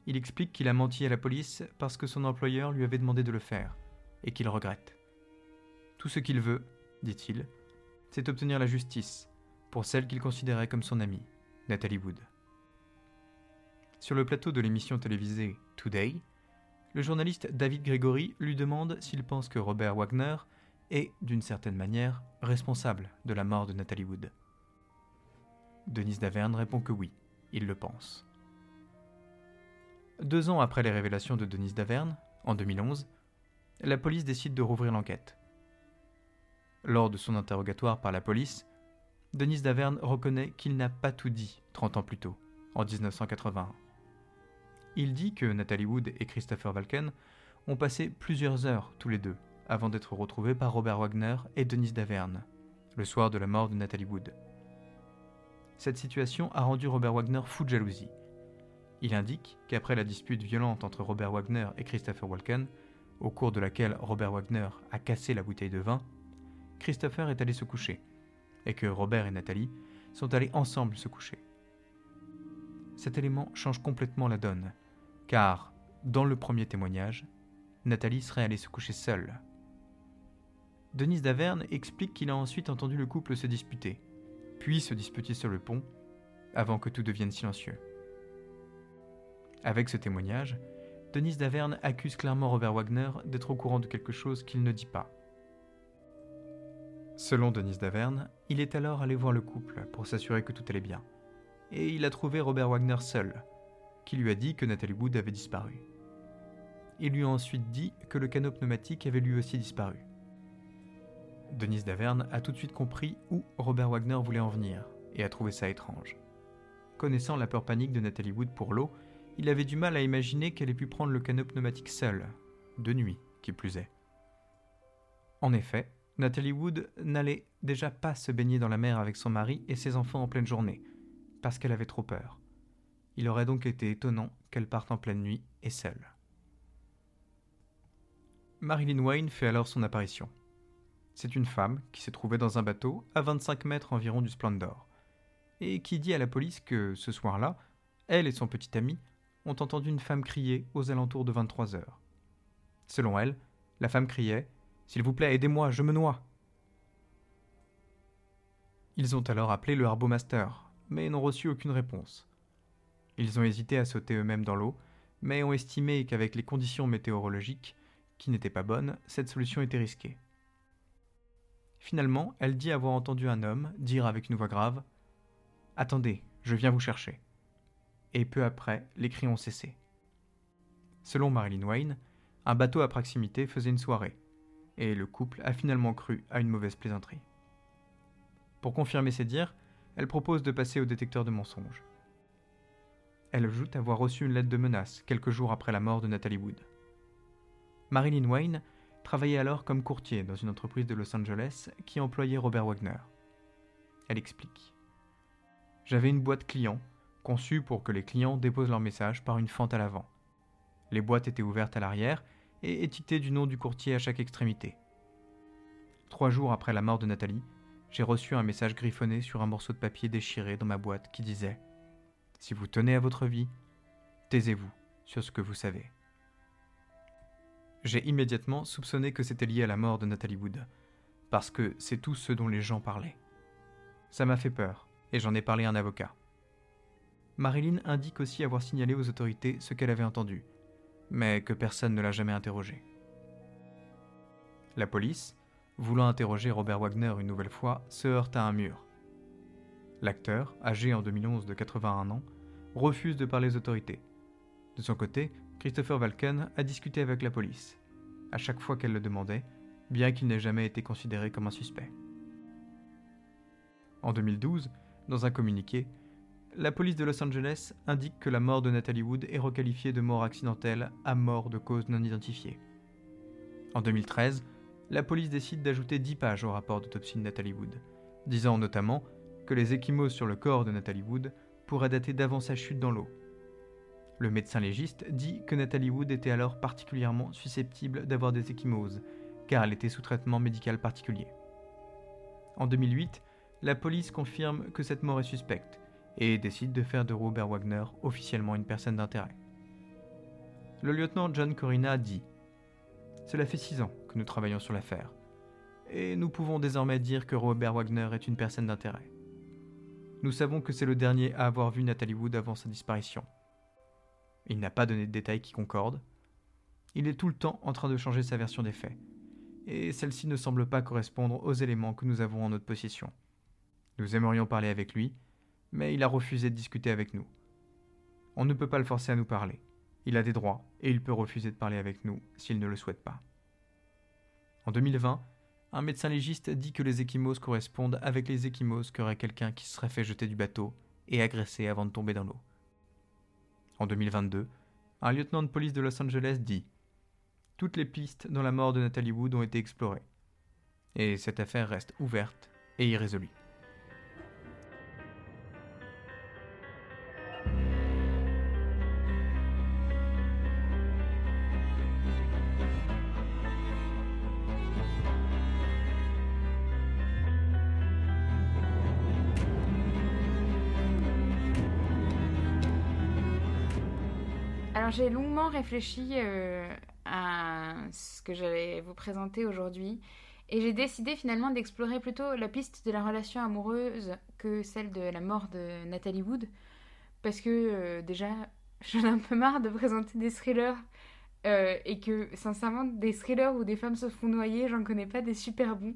Il explique qu'il a menti à la police parce que son employeur lui avait demandé de le faire, et qu'il regrette. Tout ce qu'il veut, dit-il, c'est obtenir la justice pour celle qu'il considérait comme son amie, Nathalie Wood. Sur le plateau de l'émission télévisée Today, le journaliste David Gregory lui demande s'il pense que Robert Wagner est, d'une certaine manière, responsable de la mort de Nathalie Wood. Denise Daverne répond que oui, il le pense. Deux ans après les révélations de Denise Daverne, en 2011, la police décide de rouvrir l'enquête. Lors de son interrogatoire par la police, Denise Daverne reconnaît qu'il n'a pas tout dit 30 ans plus tôt, en 1981. Il dit que Nathalie Wood et Christopher Walken ont passé plusieurs heures tous les deux avant d'être retrouvés par Robert Wagner et Denise Daverne, le soir de la mort de Nathalie Wood. Cette situation a rendu Robert Wagner fou de jalousie. Il indique qu'après la dispute violente entre Robert Wagner et Christopher Walken, au cours de laquelle Robert Wagner a cassé la bouteille de vin, Christopher est allé se coucher, et que Robert et Nathalie sont allés ensemble se coucher. Cet élément change complètement la donne, car, dans le premier témoignage, Nathalie serait allée se coucher seule. Denise Daverne explique qu'il a ensuite entendu le couple se disputer, puis se disputer sur le pont, avant que tout devienne silencieux. Avec ce témoignage, Denise Daverne accuse clairement Robert Wagner d'être au courant de quelque chose qu'il ne dit pas. Selon Denise Daverne, il est alors allé voir le couple pour s'assurer que tout allait bien. Et il a trouvé Robert Wagner seul, qui lui a dit que Nathalie Wood avait disparu. Il lui a ensuite dit que le canot pneumatique avait lui aussi disparu. Denise Daverne a tout de suite compris où Robert Wagner voulait en venir et a trouvé ça étrange. Connaissant la peur panique de Nathalie Wood pour l'eau, il avait du mal à imaginer qu'elle ait pu prendre le canot pneumatique seule, de nuit, qui plus est. En effet, Nathalie Wood n'allait déjà pas se baigner dans la mer avec son mari et ses enfants en pleine journée, parce qu'elle avait trop peur. Il aurait donc été étonnant qu'elle parte en pleine nuit et seule. Marilyn Wayne fait alors son apparition. C'est une femme qui s'est trouvée dans un bateau à 25 mètres environ du Splendor, et qui dit à la police que ce soir-là, elle et son petit ami ont entendu une femme crier aux alentours de 23 heures. Selon elle, la femme criait S'il vous plaît, aidez-moi, je me noie. Ils ont alors appelé le Harbomaster, mais n'ont reçu aucune réponse. Ils ont hésité à sauter eux-mêmes dans l'eau, mais ont estimé qu'avec les conditions météorologiques, qui n'étaient pas bonnes, cette solution était risquée. Finalement, elle dit avoir entendu un homme dire avec une voix grave Attendez, je viens vous chercher. Et peu après, les cris ont cessé. Selon Marilyn Wayne, un bateau à proximité faisait une soirée, et le couple a finalement cru à une mauvaise plaisanterie. Pour confirmer ses dires, elle propose de passer au détecteur de mensonges. Elle ajoute avoir reçu une lettre de menace quelques jours après la mort de Natalie Wood. Marilyn Wayne travaillait alors comme courtier dans une entreprise de Los Angeles qui employait Robert Wagner. Elle explique. J'avais une boîte client, conçue pour que les clients déposent leurs messages par une fente à l'avant. Les boîtes étaient ouvertes à l'arrière et étiquetées du nom du courtier à chaque extrémité. Trois jours après la mort de Nathalie, j'ai reçu un message griffonné sur un morceau de papier déchiré dans ma boîte qui disait Si vous tenez à votre vie, taisez-vous sur ce que vous savez. J'ai immédiatement soupçonné que c'était lié à la mort de Nathalie Wood, parce que c'est tout ce dont les gens parlaient. Ça m'a fait peur, et j'en ai parlé à un avocat. Marilyn indique aussi avoir signalé aux autorités ce qu'elle avait entendu, mais que personne ne l'a jamais interrogé. La police, voulant interroger Robert Wagner une nouvelle fois, se heurte à un mur. L'acteur, âgé en 2011 de 81 ans, refuse de parler aux autorités. De son côté, Christopher Walken a discuté avec la police, à chaque fois qu'elle le demandait, bien qu'il n'ait jamais été considéré comme un suspect. En 2012, dans un communiqué, la police de Los Angeles indique que la mort de Natalie Wood est requalifiée de mort accidentelle à mort de cause non identifiée. En 2013, la police décide d'ajouter 10 pages au rapport d'autopsie de Nathalie Wood, disant notamment que les échymoses sur le corps de Nathalie Wood pourraient dater d'avant sa chute dans l'eau. Le médecin légiste dit que Nathalie Wood était alors particulièrement susceptible d'avoir des échymoses, car elle était sous traitement médical particulier. En 2008, la police confirme que cette mort est suspecte et décide de faire de Robert Wagner officiellement une personne d'intérêt. Le lieutenant John Corina dit Cela fait six ans que nous travaillons sur l'affaire, et nous pouvons désormais dire que Robert Wagner est une personne d'intérêt. Nous savons que c'est le dernier à avoir vu Nathalie Wood avant sa disparition. Il n'a pas donné de détails qui concordent. Il est tout le temps en train de changer sa version des faits, et celle-ci ne semble pas correspondre aux éléments que nous avons en notre possession. Nous aimerions parler avec lui, mais il a refusé de discuter avec nous. On ne peut pas le forcer à nous parler. Il a des droits, et il peut refuser de parler avec nous s'il ne le souhaite pas. En 2020, un médecin légiste dit que les échymoses correspondent avec les échymoses qu'aurait quelqu'un qui se serait fait jeter du bateau et agressé avant de tomber dans l'eau. En 2022, un lieutenant de police de Los Angeles dit Toutes les pistes dans la mort de Nathalie Wood ont été explorées. Et cette affaire reste ouverte et irrésolue. J'ai longuement réfléchi euh, à ce que j'allais vous présenter aujourd'hui. Et j'ai décidé finalement d'explorer plutôt la piste de la relation amoureuse que celle de la mort de Nathalie Wood. Parce que euh, déjà <laughs> j'en ai un peu marre de présenter des thrillers euh, et que sincèrement des thrillers où des femmes se font noyer j'en connais pas des super bons.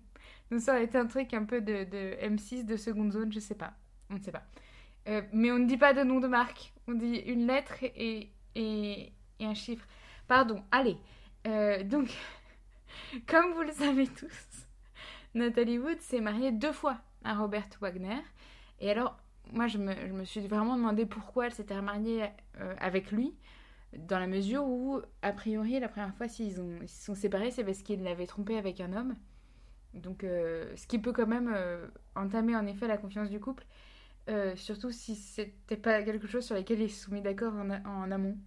Donc ça aurait été un truc un peu de, de M6 de seconde zone je sais pas. On ne sait pas. Mais on ne dit pas de nom de marque. On dit une lettre et et, un chiffre. Pardon, allez. Euh, donc, <laughs> comme vous le savez tous, Nathalie Wood s'est mariée deux fois à Robert Wagner. Et alors, moi, je me, suis vraiment demandé pourquoi elle s'était remariée euh, avec lui, dans la mesure où, a priori, la première fois, s'ils se sont séparés, c'est parce qu'il l'avait trompée avec un homme. Donc, euh, ce qui peut quand même entamer en effet la confiance du couple. Euh, surtout si c'était pas quelque chose sur lequel ils se sont mis d'accord en, amont,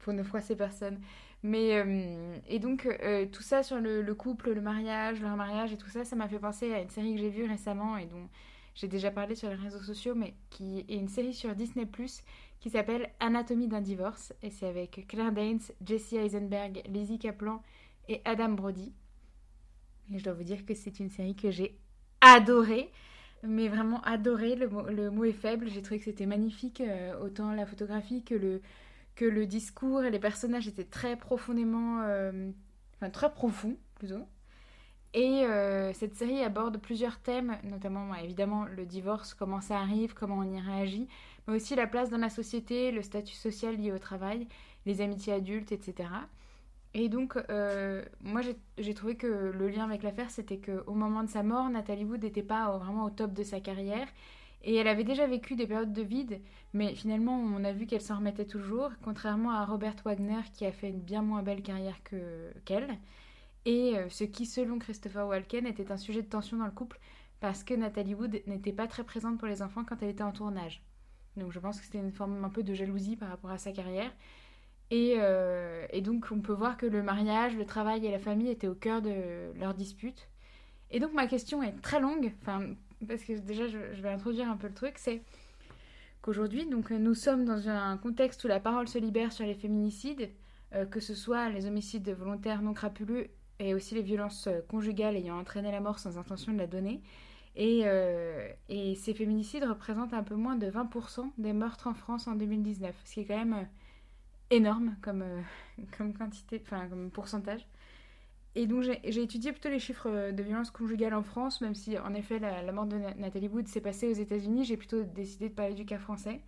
pour ne froisser personne. Mais, euh, et donc, euh, tout ça sur le, couple, le mariage, le remariage et tout ça, ça m'a fait penser à une série que j'ai vue récemment et dont j'ai déjà parlé sur les réseaux sociaux, mais qui est une série sur Disney qui s'appelle Anatomie d'un divorce. Et c'est avec Claire Danes, Jesse Eisenberg, Lizzie Kaplan et Adam Brody. Et je dois vous dire que c'est une série que j'ai adorée mais vraiment adoré. Le mot, est faible. J'ai trouvé que c'était magnifique, euh, autant la photographie que le, que le discours et les personnages étaient très profondément. Euh, enfin, très profonds, plutôt. Et euh, cette série aborde plusieurs thèmes, notamment évidemment le divorce, comment ça arrive, comment on y réagit, mais aussi la place dans la société, le statut social lié au travail, les amitiés adultes, etc. Et donc, euh, moi, j'ai trouvé que le lien avec l'affaire, c'était qu'au moment de sa mort, Nathalie Wood n'était pas vraiment au top de sa carrière. Et elle avait déjà vécu des périodes de vide, mais finalement, on a vu qu'elle s'en remettait toujours, contrairement à Robert Wagner, qui a fait une bien moins belle carrière qu'elle. et euh, ce qui, selon Christopher Walken, était un sujet de tension dans le couple, parce que Nathalie Wood n'était pas très présente pour les enfants quand elle était en tournage. Donc je pense que c'était une forme un peu de jalousie par rapport à sa carrière. Euh, et, donc on peut voir que le mariage, le travail et la famille étaient au cœur de leur dispute. Et donc ma question est très longue, parce que déjà je, vais introduire un peu le truc, c'est qu'aujourd'hui nous sommes dans un contexte où la parole se libère sur les féminicides, euh, que ce soit les homicides volontaires non crapuleux et aussi les violences euh, conjugales ayant entraîné la mort sans intention de la donner. Et ces féminicides représentent un peu moins de 20% des meurtres en France en 2019, ce qui est quand même énorme comme, euh, comme quantité, enfin comme pourcentage. Et donc j'ai étudié plutôt les chiffres euh, de violence conjugale en France, même si en effet la, mort de Nathalie Wood s'est passée aux États-Unis, j'ai plutôt décidé de parler du cas français.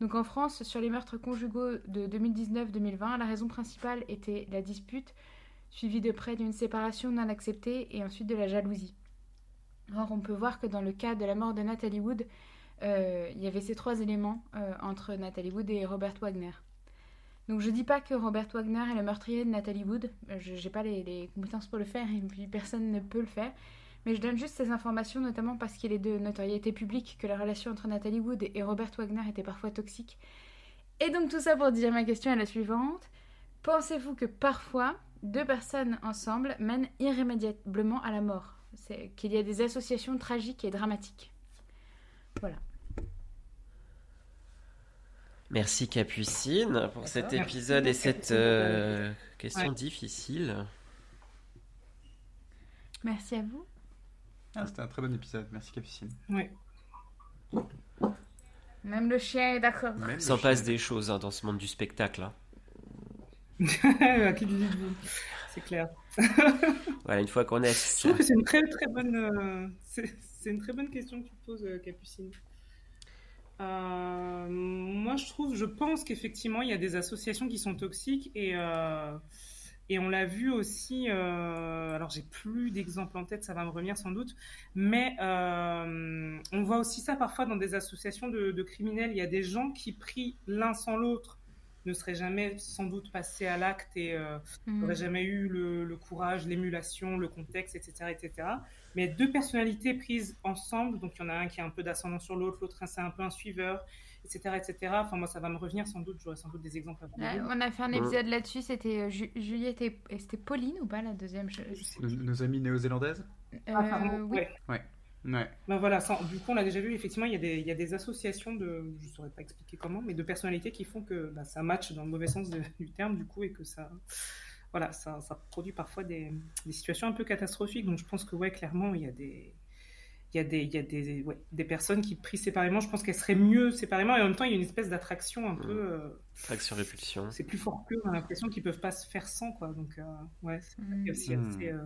Donc en France, sur les meurtres conjugaux de 2019-2020, la raison principale était la dispute, suivie de près d'une séparation non acceptée et ensuite de la jalousie. Or, on peut voir que dans le cas de la mort de Nathalie Wood, euh, il y avait ces trois éléments entre Nathalie Wood et Robert Wagner. Donc je dis pas que Robert Wagner est le meurtrier de Nathalie Wood, je n'ai pas les, compétences pour le faire et puis personne ne peut le faire, mais je donne juste ces informations notamment parce qu'il est de notoriété publique que la relation entre Nathalie Wood et Robert Wagner était parfois toxique. Et donc tout ça pour dire ma question est la suivante. Pensez-vous que parfois deux personnes ensemble mènent irrémédiablement à la mort? C'est qu'il y a des associations tragiques et dramatiques. Voilà. Merci Capucine pour cet épisode et cette euh, question difficile. Merci à vous. Ah, C'était un très bon épisode. Merci Capucine. Oui. Même le chien est d'accord. Il s'en passe des choses hein, dans ce monde du spectacle. Hein. <laughs> C'est clair. <laughs> voilà, une fois qu'on est. Je trouve que c'est une très très bonne. Euh, c'est une très bonne question que tu poses, euh, Capucine. Euh, moi, je trouve, je pense qu'effectivement, il y a des associations qui sont toxiques et, euh, et on l'a vu aussi. Euh, alors, j'ai plus d'exemples en tête, ça va me revenir sans doute, mais on voit aussi ça parfois dans des associations de, de criminels. Il y a des gens qui, pris l'un sans l'autre, ne seraient jamais sans doute passés à l'acte et mmh. n'auraient jamais eu le, le courage, l'émulation, le contexte, etc., etc mais deux personnalités prises ensemble, donc il y en a un qui a un peu d'ascendant sur l'autre, l'autre c'est un peu un suiveur, etc., etc. Enfin moi ça va me revenir sans doute, j'aurai sans doute des exemples. on a fait un épisode là-dessus, c'était euh, Juliette et c'était Pauline ou pas la deuxième Nos, amis néo-zélandaises? Euh, ah, oui. Ouais. Ouais. Ben voilà, du coup, on l'a déjà vu, effectivement, il y, a des, il y a des associations de, je ne saurais pas expliquer comment, mais de personnalités qui font que bah, ça match dans le mauvais sens du terme, du coup, et que ça, voilà, ça, produit parfois des, situations un peu catastrophiques. Donc je pense que ouais, clairement, il y a des, il y a des, il y a des, des personnes qui prises séparément. Je pense qu'elles seraient mieux séparément. Et en même temps, il y a une espèce d'attraction un peu. Euh, Attraction répulsion. C'est plus fort qu'eux. On a l'impression qu'ils peuvent pas se faire sans quoi. Donc euh, ouais, c'est aussi mm. assez, euh,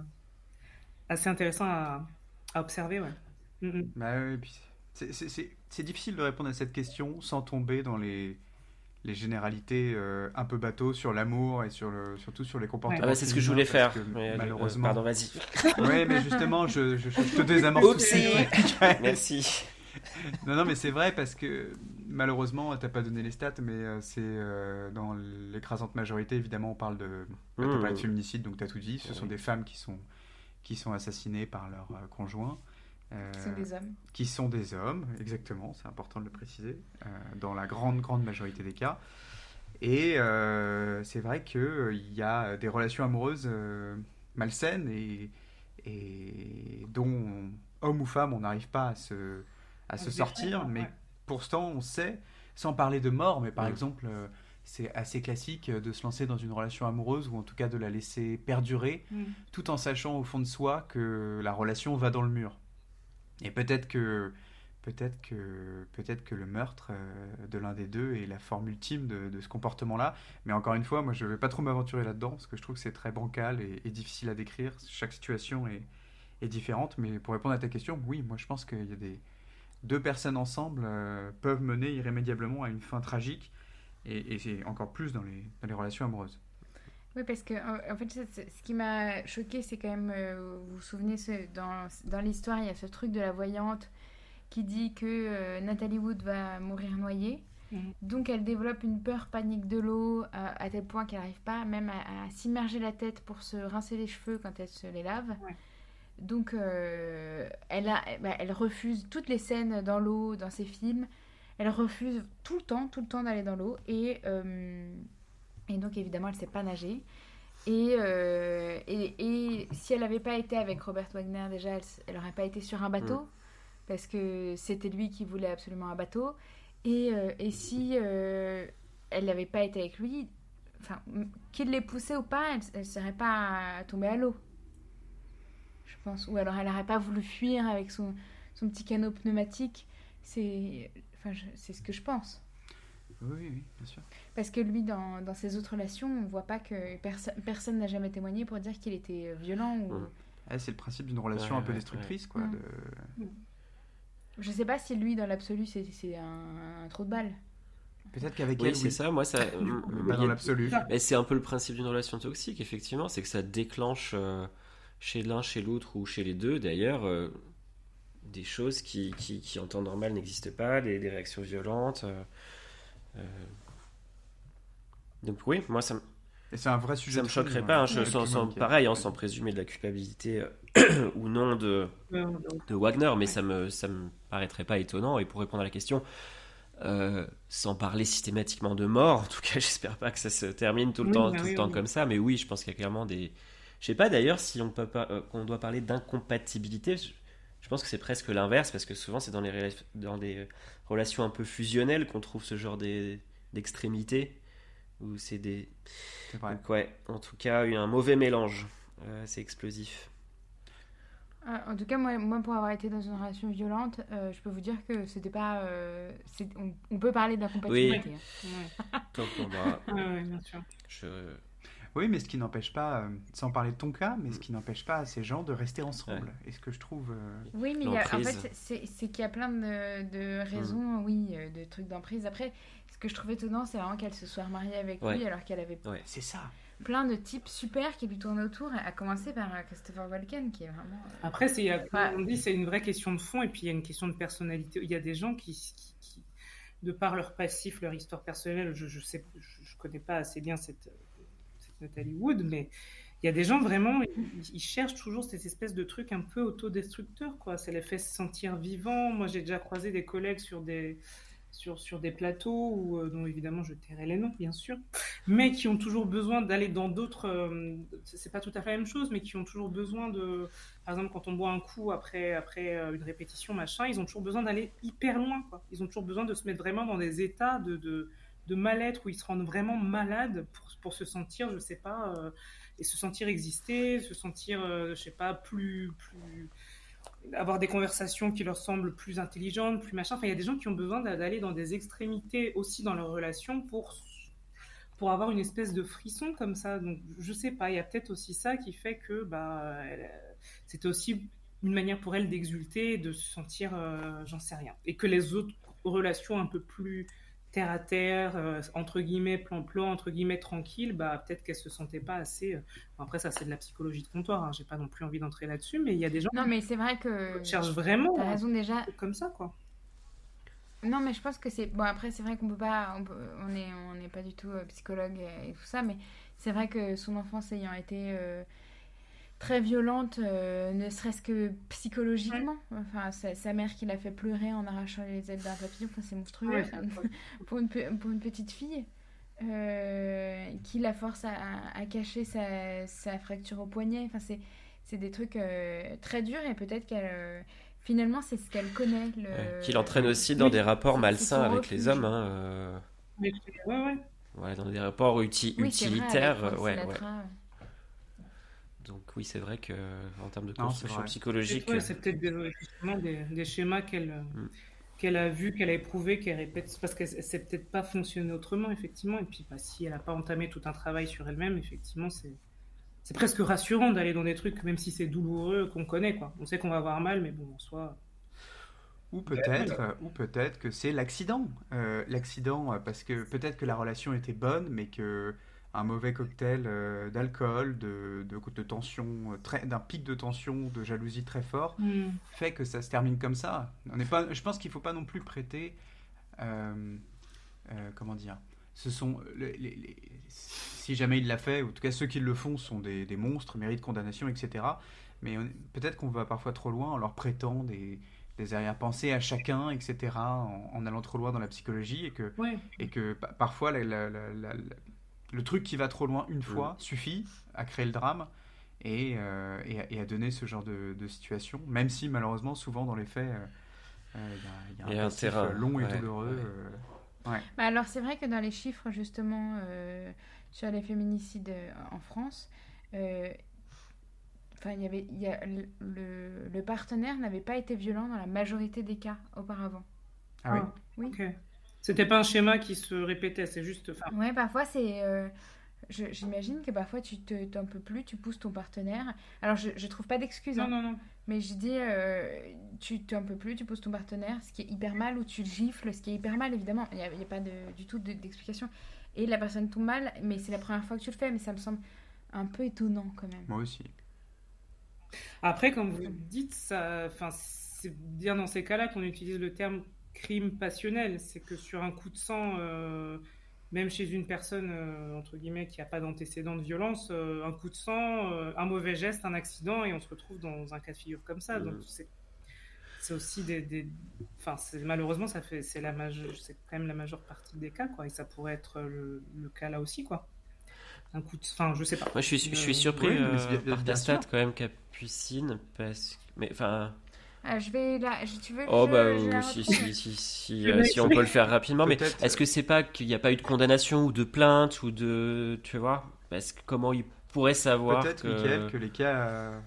assez, intéressant à, à observer. Ouais. Mm, mm. Bah, c'est difficile de répondre à cette question sans tomber dans les les généralités euh, un peu bateau sur l'amour et sur le, surtout sur les comportements. Ah bah, c'est ce que je voulais faire. Euh, malheureusement. pardon, vas-y. <laughs> oui, mais justement, je, je, je te désamorce. <laughs> Merci. non, non, mais c'est vrai parce que malheureusement, tu n'as pas donné les stats, mais euh, c'est dans l'écrasante majorité, évidemment, on parle de, bah, mmh. de féminicide, donc tu as tout dit. Ce sont des femmes qui sont, qui sont assassinées par leur conjoint. Euh, qui sont des hommes. Qui sont des hommes, exactement, c'est important de le préciser, euh, dans la grande, grande majorité des cas. Et euh, c'est vrai qu'il y a des relations amoureuses malsaines et, et dont, homme ou femme, on n'arrive pas à se, à se sortir, mais pourtant on sait, sans parler de mort, mais par exemple, c'est assez classique de se lancer dans une relation amoureuse ou en tout cas de la laisser perdurer, mm. tout en sachant au fond de soi que la relation va dans le mur. Et peut-être que, le meurtre euh, de l'un des deux est la forme ultime de, ce comportement-là. Mais encore une fois, moi, je ne vais pas trop m'aventurer là-dedans parce que je trouve que c'est très bancal et, difficile à décrire. Chaque situation est, différente. Mais pour répondre à ta question, oui, moi, je pense qu'il y a deux personnes ensemble euh, peuvent mener irrémédiablement à une fin tragique. Et, c'est encore plus dans les relations amoureuses. Oui, parce que en fait, ce qui m'a choqué, c'est quand même, euh, vous vous souvenez, dans, dans l'histoire, il y a ce truc de la voyante qui dit que euh, Nathalie Wood va mourir noyée. Mhm. Donc elle développe une peur panique de l'eau à, tel point qu'elle n'arrive pas même à, s'immerger la tête pour se rincer les cheveux quand elle se les lave. Donc euh, elle, a, bah, elle refuse toutes les scènes dans l'eau, dans ses films. Elle refuse tout le temps, tout le temps d'aller dans l'eau. Et et donc, évidemment, elle ne sait pas nager. Euh, et, et, si elle n'avait pas été avec Robert Wagner, déjà, elle n'aurait pas été sur un bateau, mm. parce que c'était lui qui voulait absolument un bateau. Et, euh, et si euh, elle n'avait pas été avec lui, enfin, qu'il l'ait poussée ou pas, elle ne serait pas tombée à l'eau. Je pense. Ou alors elle n'aurait pas voulu fuir avec son, son petit canot pneumatique. C'est enfin, ce que je pense. Oui, oui, bien sûr. Parce que lui, dans, dans ses autres relations, on voit pas que personne n'a jamais témoigné pour dire qu'il était euh, violent. Ou... Ah, c'est le principe d'une relation un peu destructrice, quoi. De... Je sais pas si lui, dans l'absolu, c'est un, un, trou de balle. Peut-être qu'avec oui, c'est ça. Moi, ça. pas <laughs> dans l'absolu. C'est un peu le principe d'une relation toxique, effectivement, c'est que ça déclenche euh, chez l'un, chez l'autre ou chez les deux, d'ailleurs, euh, des choses qui, qui, qui, en temps normal n'existent pas, des, des réactions violentes. Euh, Donc oui, moi ça me, Et c'est un vrai sujet. ça me choquerait pas, hein, je- sans, pareil, hein, sans présumer de la culpabilité euh, <clears throat> ou non de, de Wagner, mais ça me, ça me paraîtrait pas étonnant. Et pour répondre à la question, euh, sans parler systématiquement de mort, en tout cas, <laughs> j'espère pas que ça se termine tout le Oui, temps, bah tout oui, le temps oui. comme ça, mais oui, je pense qu'il y a clairement des. Je sais pas d'ailleurs si on peut euh, qu'on doit parler d'incompatibilité. Je, pense que c'est presque l'inverse parce que souvent c'est dans les dans des relations un peu fusionnelles qu'on trouve ce genre des- d'extrémités où c'est des. C'est vrai. Donc ouais, en tout cas, il y a un mauvais mélange. Euh, c'est explosif. Ah, En tout cas, moi, moi, pour avoir été dans une relation violente, euh, je peux vous dire que c'était pas. euh, on, on peut parler d'incompatibilité. hein. Ouais. Donc pour moi, <laughs> Ouais, ouais, bien sûr. je. Oui, mais ce qui n'empêche pas, euh, sans parler de ton cas, mais ce qui n'empêche pas à ces gens de rester ensemble. Ouais. Et ce que je trouve. euh, Oui, mais il y a- en fait, c'est qu'il y a plein de, de raisons, oui, euh, de trucs d'emprise. Après, ce que je trouve étonnant, c'est vraiment qu'elle se soit remariée avec lui alors qu'elle avait Ouais. C'est ça. plein de types super qui lui tournent autour, à commencer par Christopher Walken, qui est vraiment. Après, c'est, Ouais. on dit, c'est une vraie question de fond et puis il y a une question de personnalité. Il y a des gens qui, qui- qui, de par leur passif, leur histoire personnelle, je, je sais, je, je connais pas assez bien cette Nathalie Wood, mais il y a des gens vraiment, ils, ils cherchent toujours cette espèce de truc un peu autodestructeur, quoi. Ça les fait se sentir vivants. Moi, j'ai déjà croisé des collègues sur des sur, sur des plateaux où, euh, dont évidemment je tairai les noms, bien sûr, mais qui ont toujours besoin d'aller dans d'autres. euh, c'est pas tout à fait la même chose, mais qui ont toujours besoin de. Par exemple, quand on boit un coup après, après euh, une répétition, machin, ils ont toujours besoin d'aller hyper loin. Quoi. Ils ont toujours besoin de se mettre vraiment dans des états de, de, de mal-être où ils se rendent vraiment malades pour, pour se sentir, je sais pas, euh, et se sentir exister, se sentir, euh, je sais pas, plus. plus avoir des conversations qui leur semblent plus intelligentes, plus machin. Enfin, il y a des gens qui ont besoin d'a- d'aller dans des extrémités aussi dans leur relation pour pour avoir une espèce de frisson comme ça. Donc, je sais pas, il y a peut-être aussi ça qui fait que bah, c'était aussi une manière pour elle d'exulter, de se sentir, euh, j'en sais rien. Et que les autres relations un peu plus terre à terre, euh, entre guillemets, plan-plan, entre guillemets, tranquille, bah, peut-être qu'elle se sentait pas assez. euh, après, ça, c'est de la psychologie de comptoir, hein, j'ai pas non plus envie d'entrer là-dessus, mais il y a des gens Non, mais c'est vrai que. qui cherchent vraiment T'as raison déjà. comme ça, quoi. Non, mais je pense que c'est. Bon, après, c'est vrai qu'on peut pas. On, peut- on est, on n'est pas du tout euh, psychologue et, et tout ça, mais c'est vrai que son enfance ayant été très violente, euh, ne serait-ce que psychologiquement. Enfin, sa, mère qui l'a fait pleurer en arrachant les ailes d'un papillon, enfin, c'est monstrueux Ouais, enfin, <laughs> pour, une, pe- pour une petite fille. euh, qui la force à, à cacher sa, sa fracture au poignet. Enfin, c'est, c'est des trucs euh, très durs et peut-être qu'elle. euh, finalement, c'est ce qu'elle connaît. Le... Ouais, Qui l'entraîne aussi dans Oui, des rapports malsains avec les hommes. hein, euh, Mais, ouais, ouais. ouais, dans des rapports uti- Oui, c'est vrai, utilitaires. ouais, ouais. Donc oui, c'est vrai que en termes de construction psychologique, Ouais, c'est peut-être des, des, des schémas qu'elle euh, Mm. qu'elle a vus, qu'elle a éprouvés, qu'elle répète. Parce qu'elle ne sait peut-être pas fonctionner autrement, effectivement. Et puis, bah, si elle n'a pas entamé tout un travail sur elle-même, effectivement, c'est c'est presque rassurant d'aller dans des trucs, même si c'est douloureux, qu'on connaît. quoi. On sait qu'on va avoir mal, mais bon, en soi. Ou peut-être, euh, ou peut-être que c'est l'accident. Euh, l'accident euh, parce que peut-être que la relation était bonne, mais que un mauvais cocktail euh, d'alcool, de, de, de tension, euh, d'un pic de tension, de jalousie très fort, fait que ça se termine comme ça. On n'est pas, je pense qu'il faut pas non plus prêter, euh, euh, comment dire, ce sont les- les- les- si jamais il l'a fait, ou en tout cas ceux qui le font sont des, des monstres, méritent condamnation, etc. Mais peut-être qu'on va parfois trop loin en leur prêtant des, des arrière-pensées à chacun, etc. En, en allant trop loin dans la psychologie et que Ouais. et que pa- parfois la- la- la- la- la- le truc qui va trop loin une fois suffit à créer le drame et, euh, et, à, et à donner ce genre de, de situation, même si malheureusement souvent dans les faits euh, euh, il y a- il y, Il y a un terrain, euh, long et ouais, douloureux. ouais. euh, Bah alors c'est vrai que dans les chiffres justement euh, sur les féminicides euh, en France, euh, enfin il y avait, il y a, le, le- le partenaire n'avait pas été violent dans la majorité des cas auparavant. Ah oui. Oui. Ok. C'était pas un schéma qui se répétait, c'est juste. enfin, Ouais, parfois c'est. euh, je- J'imagine que parfois tu te- t'en peux plus, tu pousses ton partenaire. Alors je, je trouve pas d'excuses, Non, hein, non, non. mais je dis euh, tu t'en peux plus, tu pousses ton partenaire, ce qui est hyper mal, ou tu le gifles, ce qui est hyper mal évidemment. Il n'y a, pas de- du tout de- d'explication. Et la personne tombe mal, mais c'est la première fois que tu le fais, mais ça me semble un peu étonnant quand même. Moi aussi. Après, comme vous dites, ça, enfin, c'est bien dans ces cas-là qu'on utilise le terme crime passionnel. C'est que sur un coup de sang, euh, même chez une personne, euh, entre guillemets, qui n'a pas d'antécédent de violence, euh, un coup de sang, euh, un mauvais geste, un accident, et on se retrouve dans un cas de figure comme ça. Donc, Mhm. c'est c'est aussi des. des- Enfin, c'est- malheureusement, ça fait, c'est, la majeure, c'est quand même la majeure partie des cas, quoi. Et ça pourrait être le, le cas là aussi, quoi. Un coup de. Enfin, je sais pas. Moi, je suis, je suis surpris oui, euh, par ta sûr. stat quand même, Capucine, parce que... Mais enfin... Ah, je vais là. Tu veux que Oh je- bah je la si, si, si, euh, si on peut le faire rapidement, mais est-ce que c'est pas qu'il n'y a pas eu de condamnation ou de plainte ou de... Tu vois Parce que comment il pourrait savoir Peut-être, que... Michael, que les cas, euh,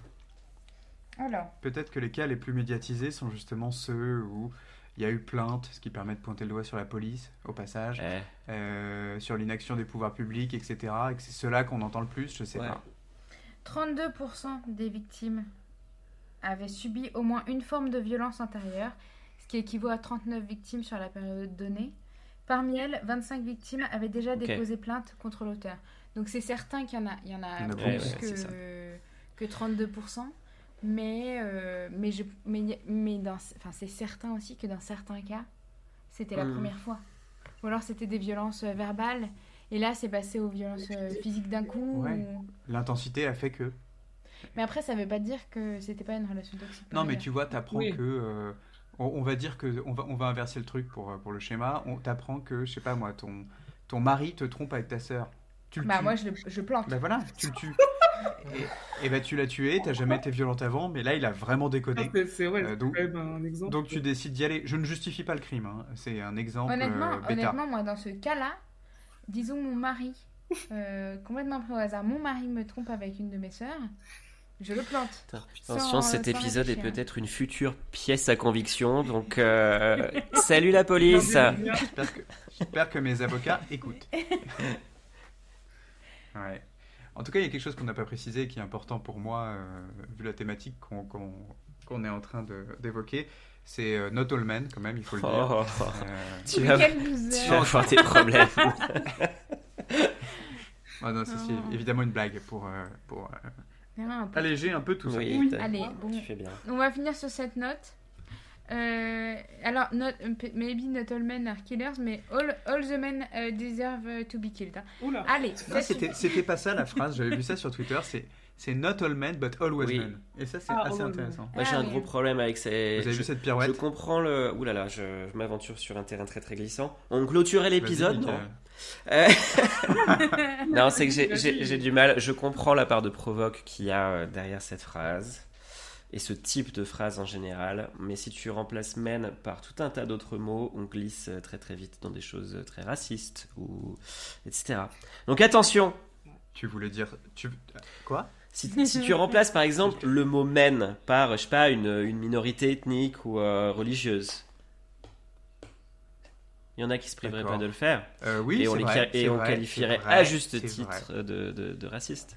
Alors. peut-être que les cas les plus médiatisés sont justement ceux où il y a eu plainte, ce qui permet de pointer le doigt sur la police, au passage, Eh, euh, sur l'inaction des pouvoirs publics, etc. Et que c'est ceux-là qu'on entend le plus, je sais Ouais. pas. 32% des victimes avaient subi au moins une forme de violence intérieure, ce qui équivaut à 39 victimes sur la période donnée. Parmi elles, 25 victimes avaient déjà déposé plainte contre l'auteur. Donc c'est certain qu'il y en a, il y en a Il y en a plus ouais, que, que 32%. Mais, euh, mais, je, mais, mais dans, enfin, c'est certain aussi que dans certains cas, c'était la Mhm. première fois. Ou alors c'était des violences euh, verbales. Et là, c'est passé aux violences euh, physiques d'un coup. Ouais. ou- L'intensité a fait que. Mais après, ça veut pas dire que c'était pas une relation toxique. Non, mais ailleurs. tu vois, t'apprends Oui. que. euh, on, on va dire que. On va, on va inverser le truc pour, euh, pour le schéma. On t'apprend que, je sais pas moi, ton, ton mari te trompe avec ta sœur. Tu le Bah, tues. moi, je, le, je plante. Bah voilà, tu le tues. <laughs> et, et bah tu l'as tué, t'as jamais été violente avant, mais là il a vraiment déconné. C'est, c'est, ouais, Euh, c'est donc- un exemple. Donc tu décides d'y aller. Je ne justifie pas le crime, hein. c'est un exemple honnêtement, euh, bêta. honnêtement, moi, dans ce cas-là, disons mon mari, euh, <laughs> complètement pris au hasard, mon mari me trompe avec une de mes sœurs, je le plante. Attention, cet épisode est peut-être une future pièce à conviction, donc euh, <laughs> salut la police J'espère que, mes avocats écoutent. <laughs> Ouais. En tout cas, il y a quelque chose qu'on n'a pas précisé et qui est important pour moi, euh, vu la thématique qu'on est en train d'évoquer. C'est euh, Not All Men, quand même, il faut le dire. Oh, Euh, tu, vas, tu vas avoir des problèmes. ah <laughs> non, c'est Oh. évidemment une blague pour, euh, euh, un peu. alléger un peu tout ça. Oui, Allez, bon. tu fais bien. On va finir sur cette note. Euh, alors, not, maybe not all men are killers, mais all, all the men uh, deserve to be killed. hein. Oula. Allez, ça c'était pas ça la <laughs> phrase, j'avais vu ça sur Twitter, c'est c'est not all men but always Oui. men. Et ça c'est Ah, assez men. intéressant. Moi j'ai Ah un gros problème avec ces. Vous avez je, vu cette je pirouette comprends le. Ouh là là, je, je m'aventure sur un terrain très très glissant. On clôturait l'épisode, non? Euh, Non, c'est que j'ai- du mal. Je comprends la part de provoque qu'il y a euh, derrière cette phrase et ce type de phrase en général. Mais si tu remplaces men par tout un tas d'autres mots, on glisse euh, très très vite dans des choses très racistes ou etc. Donc attention. Tu voulais dire tu quoi? Si, <laughs> si tu remplaces par exemple le mot men par, je sais pas, une, une minorité ethnique ou euh, religieuse, il y en a qui se priveraient pas de le faire Euh, Oui, et on, c'est les, vrai, et on vrai, qualifierait vrai, à juste titre de, de, de raciste.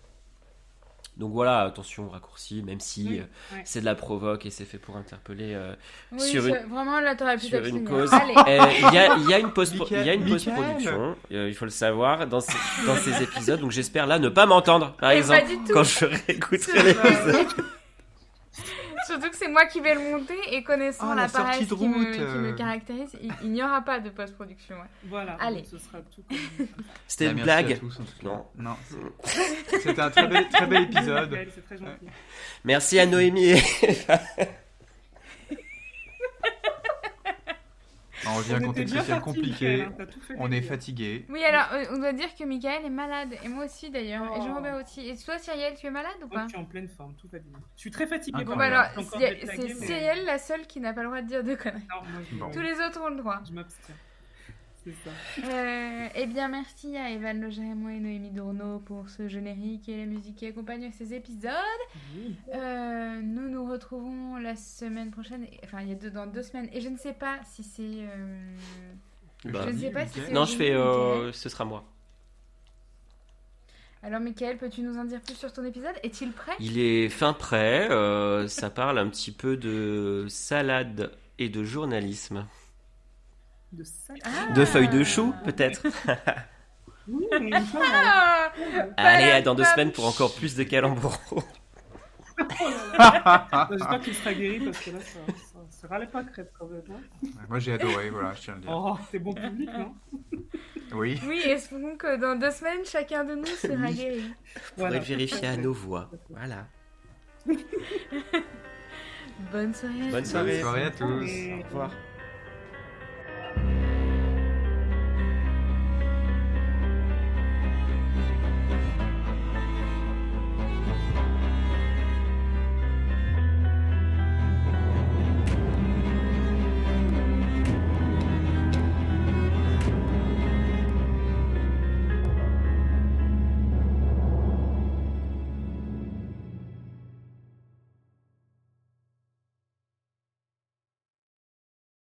Donc voilà, attention au raccourci, même si Oui, euh, ouais. c'est de la provoque et c'est fait pour interpeller. euh, Oui, Sur une- vraiment, là, t'aurais pu sur une t'abstenir. cause. Euh, Il y, a, il y a une post-production, euh, il faut le savoir, dans ces, dans ces épisodes. Donc j'espère là ne pas m'entendre, par Eh, exemple, quand je réécouterai l'épisode. <laughs> Surtout que c'est moi qui vais le monter et connaissant Oh, la la paresse qui, me, route, qui me euh. caractérise, il, il n'y aura pas de post-production. ouais. Voilà. Allez. Ce sera tout comme- <laughs> C'était une blague. tous. Non. Non, <laughs> c'était un très bel, très bel épisode. Très gentil. Merci à Noémie On revient à un contexte social compliqué. Hein, On est fatigué. Oui, alors, euh, on doit dire que Michael est malade, et moi aussi d'ailleurs, et Oh. Jean-Robert aussi. Et toi, Cyrielle, tu es malade ou Moi, pas je suis en pleine forme, tout va bien. Je suis très fatigué. Ah, Bon, bah alors, c'est mais- Cyrielle la seule qui n'a pas le droit de dire de conneries. Non, moi, je- Bon. Tous les autres ont le droit. Je m'abstiens. C'est ça. Euh, eh bien, merci à Evan Legeremo et Noémie Dourneau pour ce générique et la musique qui accompagne ces épisodes. Oui. Euh, nous nous retrouvons la semaine prochaine, enfin, il y a deux, dans deux semaines, et je ne sais pas si c'est. euh, Bah, je ne sais pas si c'est. Non, je fais. Euh, Mickaël. ce sera moi. Alors, Michael, peux-tu nous en dire plus sur ton épisode? Est-il prêt? Il est fin prêt. euh, ça parle un petit peu de salade et de journalisme. De. Ah. De feuilles de chou, peut-être. Oui, <laughs> Ah Allez, à dans deux semaines pour encore plus de calembours. <laughs> J'espère qu'il sera guéri parce que là, ça, ça, ça râlait pas crête quand même. hein. Moi j'ai adoré, voilà, je tiens à le dire. Oh, c'est bon public, non? Oui. Oui, espérons que dans deux semaines, chacun de nous sera guéri. Faudrait Voilà. vérifier à nos voix. Voilà. <laughs> Bonne soirée. à Bonne tous. soirée. Bonne soirée à tous. Et- Au revoir. Thank you.